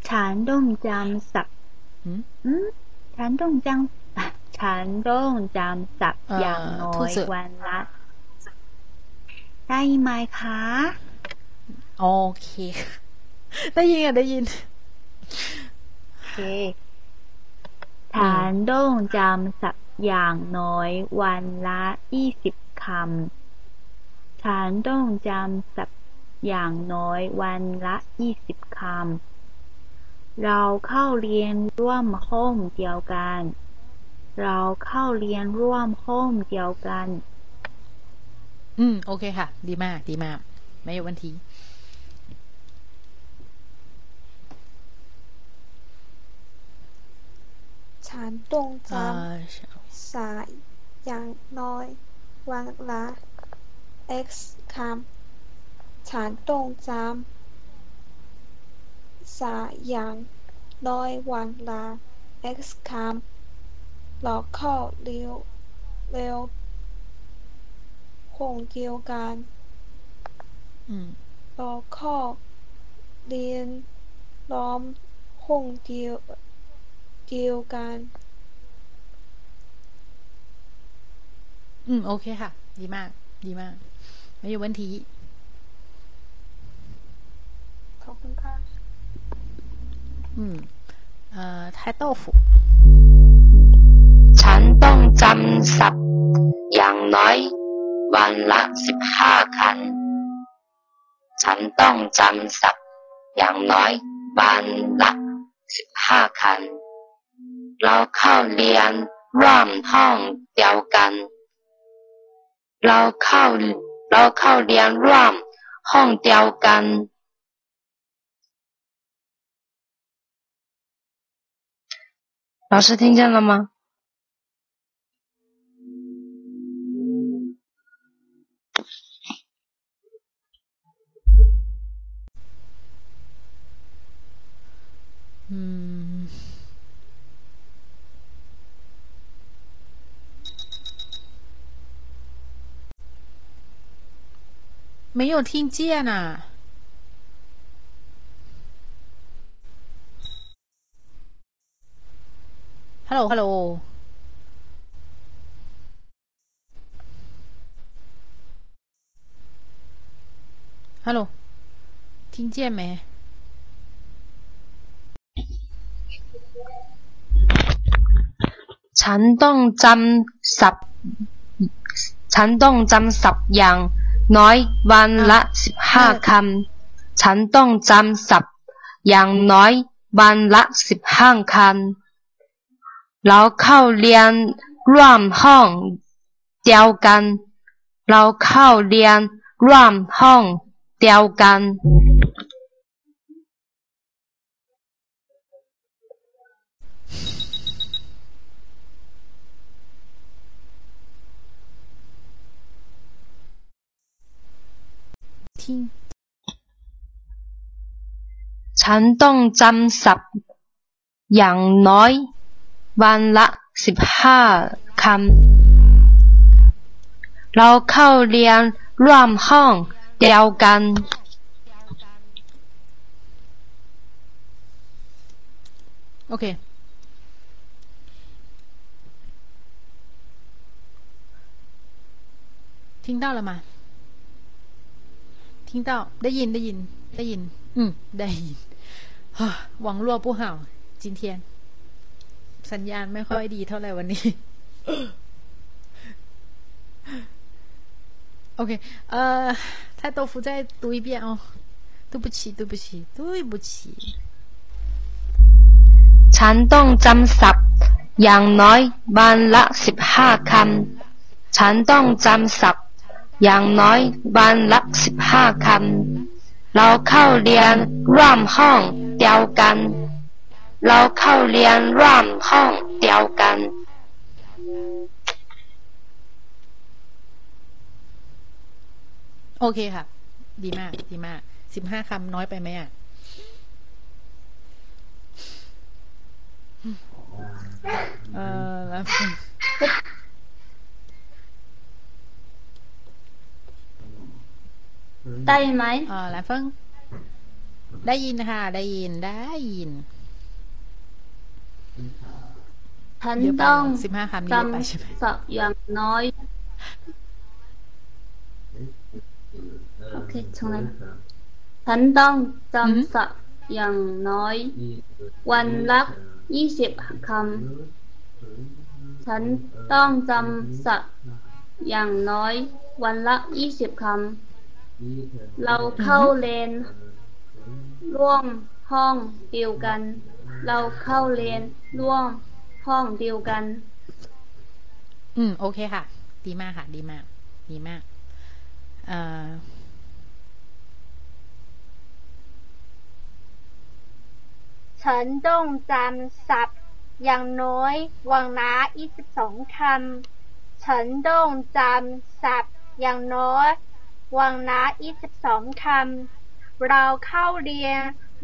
ฉันต้องจำศัพท์ อืม อืมฉันต้องจำ ฉันต้องจำศัพท์เอ่ออย่างน้อ兔ย子วันละได้ไหมคะโอเค ได้ยินอะได้ยินโอเคฉันต้องจำศัพท์อย่างน้อยวันละยี่สิบคำฉันต้องจำศัพท์อย่างน้อยวันละยี่สิบคำ เราเข้าเรียนร่วมห้องเดียวกัน เราเข้าเรียนร่วมห้องเดียวกัน อืม โอเคค่ะ ดีมาก ดีมาก ไม่วันทีฉันตรงจำสายอย่างน้อยวันละ x คำฉันตรงจำสายอย่างน้อยวันละ x คำ เราเข้าเรียวเร็วห้องเดียวกัน อืม เราเข้าเรียนล้อมห้องเดียวเดียวกัน อืม โอเคค่ะ ดีมาก ดีมาก ไม่有问题 ขอบคุณค่ะ อืม เอ่อไทโต้ฝู ฉันต้องจำศัพท์อย่างน้อยวันละสิบห้าคัน ฉันต้องจำศัพท์อย่างน้อยวันละสิบห้าคัน เราเข้าเรียนร่วมห้องเดียวกัน เราเข้าเราเข้าเรียนร่วมห้องเดียวกัน 老师听见了吗？ อืม没有听见啊。Hello，Hello。Hello，听见没？ ฉันต้องจำศัพท์ฉันต้องจำศัพท์อย่างน้อยวันละสิบห้าคำฉฉันต้องจำศัพท์อย่างน้อยวันละสิบห้าคำ เราเข้าเรียนร่วมห้องเดียวกัน เราเข้าเรียนร่วมห้องเดียวกัน 听ฉันต้องจำศัพท์อย่างน้อยวันละสิบห้าคำเราเข้าเรียนร่วมห้องเดียวกัน โอเค 听到了吗？ 听到，ได้ยินได้ยิน ได้ยิน อืม ได้ยินหวังรั่วผู้เห่าจินเทียน สัญญาณไม่ค่อยดีเท่าไหร่วันนี้ OK，呃，太豆腐再读一遍哦。对不起，对不起，对不起。ฉันต้องจำศัพท์อย่างน้อยวันละสิบห้าคำฉันต้องจำศัพท์ อย่างน้อยวันละสิบห้าคำ เราเข้าเรียนร่วมห้องเดียวกัน เราเข้าเรียนร่วมห้องเดียวกันโอเคค่ะ ดีมาก ดีมาก สิบห้าคำน้อยไปไหมอะ เออแล้ว ได้ไหมอ่าแล้วเฟิงได้ยินค่ะ ได้ยินได้ยินฉันเยอะไปต้องสิบห้าคำนี่เยอะไปใช่ไหมจำศัพท์อย่างน้อยโอเค重来ฉันต้องจำศัพท์อย่างน้อย วันละยี่สิบคำฉันต้องจำศัพท์อย่างน้อย วันละยี่สิบคำ เราเข้าเรียนร่วมห้องเดียวกัน เราเข้าเรียนร่วมห้องเดียวกัน อืม โอเคค่ะ ดีมากค่ะ ดีมาก ดีมากเอ่อฉันต้องจำศัพท์อย่างน้อยวันละ22คำ ฉันต้องจำศัพท์อย่างน้อย วันละ22คำ เราเข้าเรียน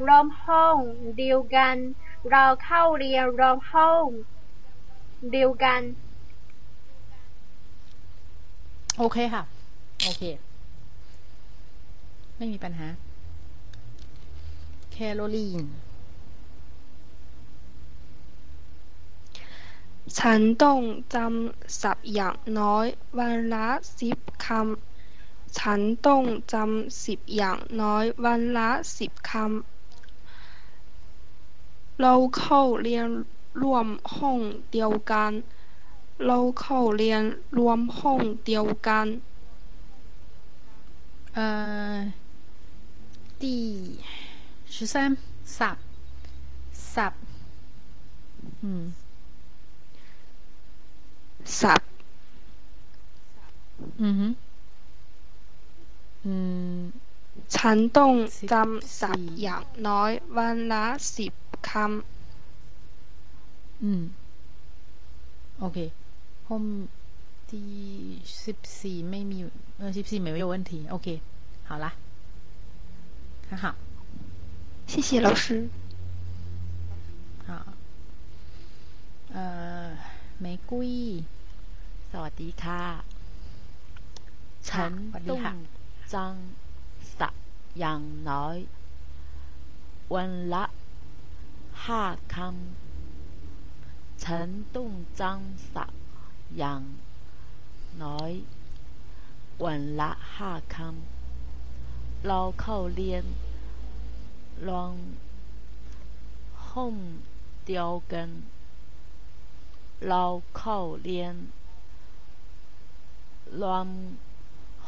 ร่วมห้องเดียวกัน เราเข้าเรียนร่วมห้องเดียวกัน โอเคค่ะ โอเค ไม่มีปัญหา แคโรลีน ฉันต้องจำศัพท์อย่างน้อย วันละสิบคำ ฉันต้องจำสิบอย่างน้อยวันละสิบคำ เราเข้าเรียนร่วมห้องเดียวกัน เราเข้าเรียนรวมห้องเดียวกัน เอ่อ第十三สับสับอืม ศัพท์ อือฮึ อืม ฉันต้องจำศัพท์อย่างน้อยวันละสิบค อืม โอเค后第十四ไม่มีเออ十四没有问题โอเค好啦很好谢谢老师。好เอ่อ玫瑰 สวัสดีค่ะ ฉัน สวัสดี ต้อง ค่ะจำศัพท์อย่างน้อยวันละห้าคำฉันต้องจำ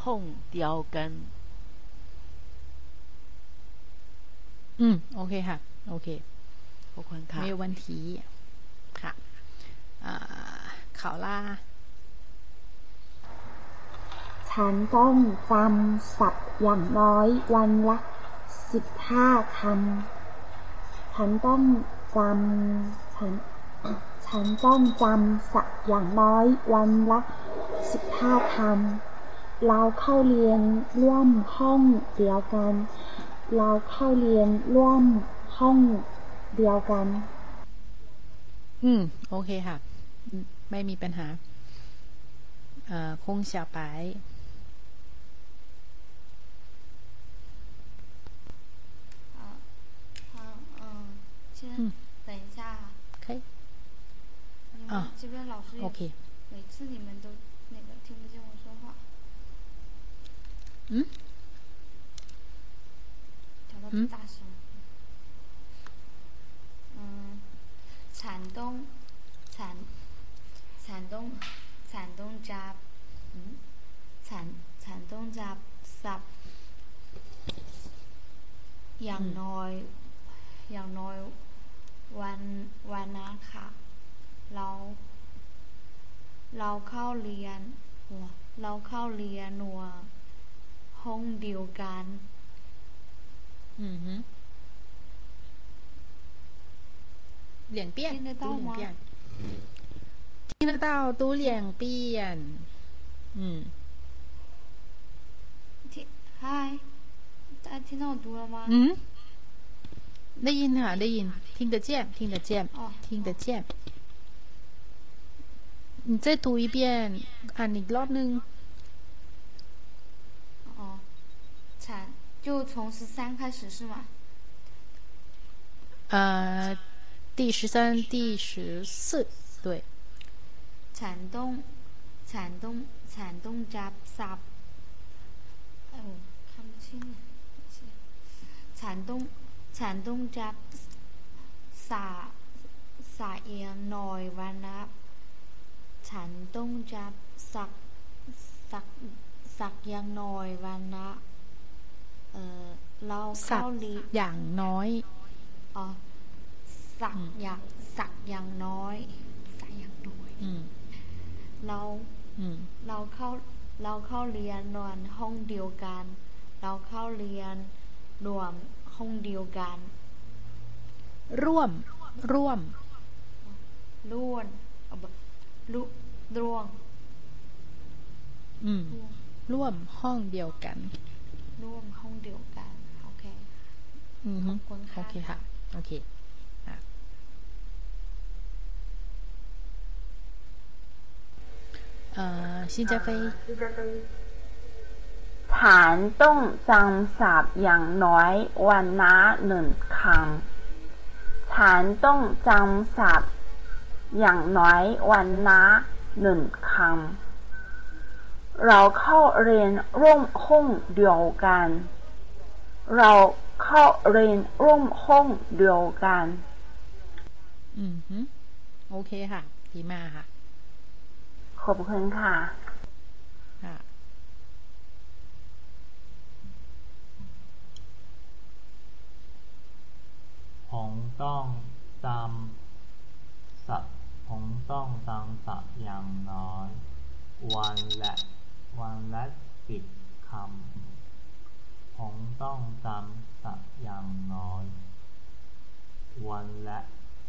ศัพท์อย่างน้อย วันละห้าคำ เราเข้าเรียนลองห้องเดียวกัน เราเข้าเรียนรวมห้องเดียวกัน อืม โอเคค่ะ โอเค ขอบคุณค่ะ 没有问题ค่ะอ่า考啦 ฉันต้องจำศัพท์อย่างน้อยวันละสิบห้าคำ ฉันต้องจำฉัน ฉันต้องจำศัพท์อย่างน้อยวันละสิบห้าคำ เราเข้าเรียนร่วมห้องเดียวกัน เราเข้าเรียนร่วมห้องเดียวกัน อืม โอเคค่ะ ไม่มีปัญหา เอ่อคง小白嗯，先嗯等一下，可以。你们啊这边老师也 OK 每次你们 嗯调到嗯最大声。嗯，产东，产，产东，产东加，嗯，产产东加สับอย่างน้อย อย่างน้อยวันวันนะค่ะ เรา เราเข้าเรียนหัวเราเข้าเรียนหนัว ห้องเดียวกัน 嗯哼，两遍，听得到吗读两遍，听得到，读两遍，嗯，听，嗨，大家听到我读了吗？嗯，ได้ยินค่ะได้ยิน听得见听得见哦听得见你再读一遍อ่านอีกรอบนึง 就从十三开始是吗？呃，第十三、第十四，对。禅东，禅东，禅东加萨。哎我，看不清了，禅东，禅东加萨萨耶诺瓦纳。禅东加萨萨萨耶诺瓦纳。 เออเราสัเข้ากเรียนอย่างน้อยอ๋อสักอย่างสักอย่างน้อย สักอย่างน้อยอืมเราอืมเราเข้าเราเข้าเรียนนอนห้องเดียวกัน เราเข้าเรียนรวมห้องเดียวกัน ร่วม ร่วมร่วนเอาแบบลุร่วงอืมร่วมห้องเดียวกัน ร่วมห้องเดียวกัน โอเคอือฮึขอบคุณค่ะ โอเคค่ะ โอเคอะเอ่อซินเจาเฟยฉันต้องจำศัพท์อย่างน้อยวันละหนึ่งคำฉันต้องจำศัพท์อย่างน้อยวันละหนึ่งคำ เราเข้าเรียนร่วมห้องเดียวกัน เราเข้าเรียนร่วมห้องเดียวกัน อืมฮึโอเคค่ะ ดีมากค่ะ ขอบคุณค่ะค่ะผมต้องจำสับผมต้องจำสับอย่างน้อย วันละ วันละสิบคำผมต้องจำสับอย่างน้อย วันละ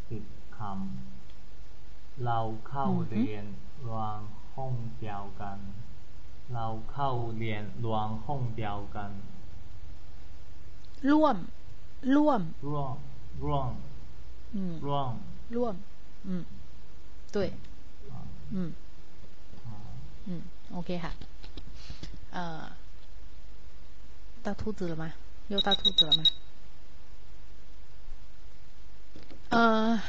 สิบคำเราเข้า อือฮึ เรียนรวมห้องเดียวกัน เราเข้าเรียนรวมห้องเดียวกัน ร่วม ร่วม ร่วมร่วม อืม ร่วม ร่วม อืม对อืม 嗯，OK 哈， 呃，到兔子了吗？又到兔子了吗？呃，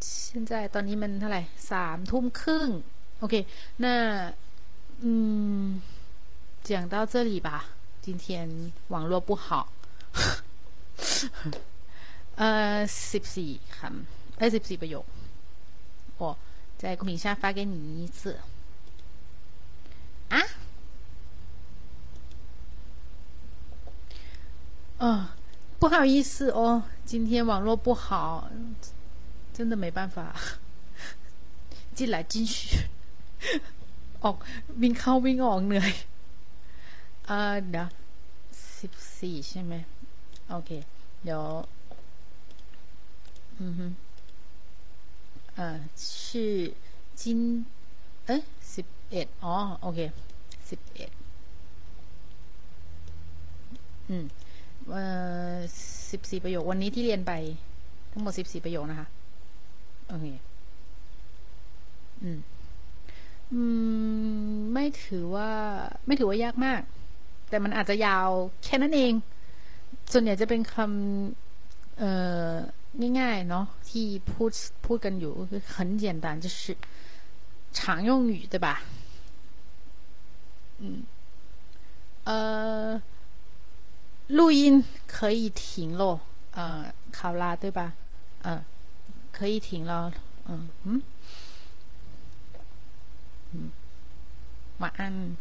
现在ตอนนี้มันเท่าไหร่สามทุ่มครึ่งโอเค那嗯讲到这里吧今天网络不好เอ่อสิบสี่คำเอ้ยสิบสี่ประโยค我在公屏上发给你一次 啊 嗯，不好意思哦，今天网络不好，真的没办法，进来进去，ออกวิ่งเข้าวิ่งออกเหนื่อยเออเดี๋ยวสิบสี่ใช่ไหมโอเค เดี๋ยวอือฮึเอ่อชื่อจิน เอ๊ะสิบเอ็ดอ๋อโอเคสิบเอ็ดอืมเอ่อสิบสี่ประโยควันนี้ที่เรียนไป ทั้งหมดสิบสี่ประโยคนะคะ โอเค อืม อืม ไม่ถือว่า ไม่ถือว่ายากมาก แต่มันอาจจะยาวแค่นั้นเอง ส่วนใหญ่จะเป็นคำเอ่อง่ายๆเนาะที่พูดพูดกันอยู่ก็คือ很简单就是常用语对吧 嗯。呃录音可以停咯呃考拉对吧？嗯可以停了嗯嗯。嗯晚安。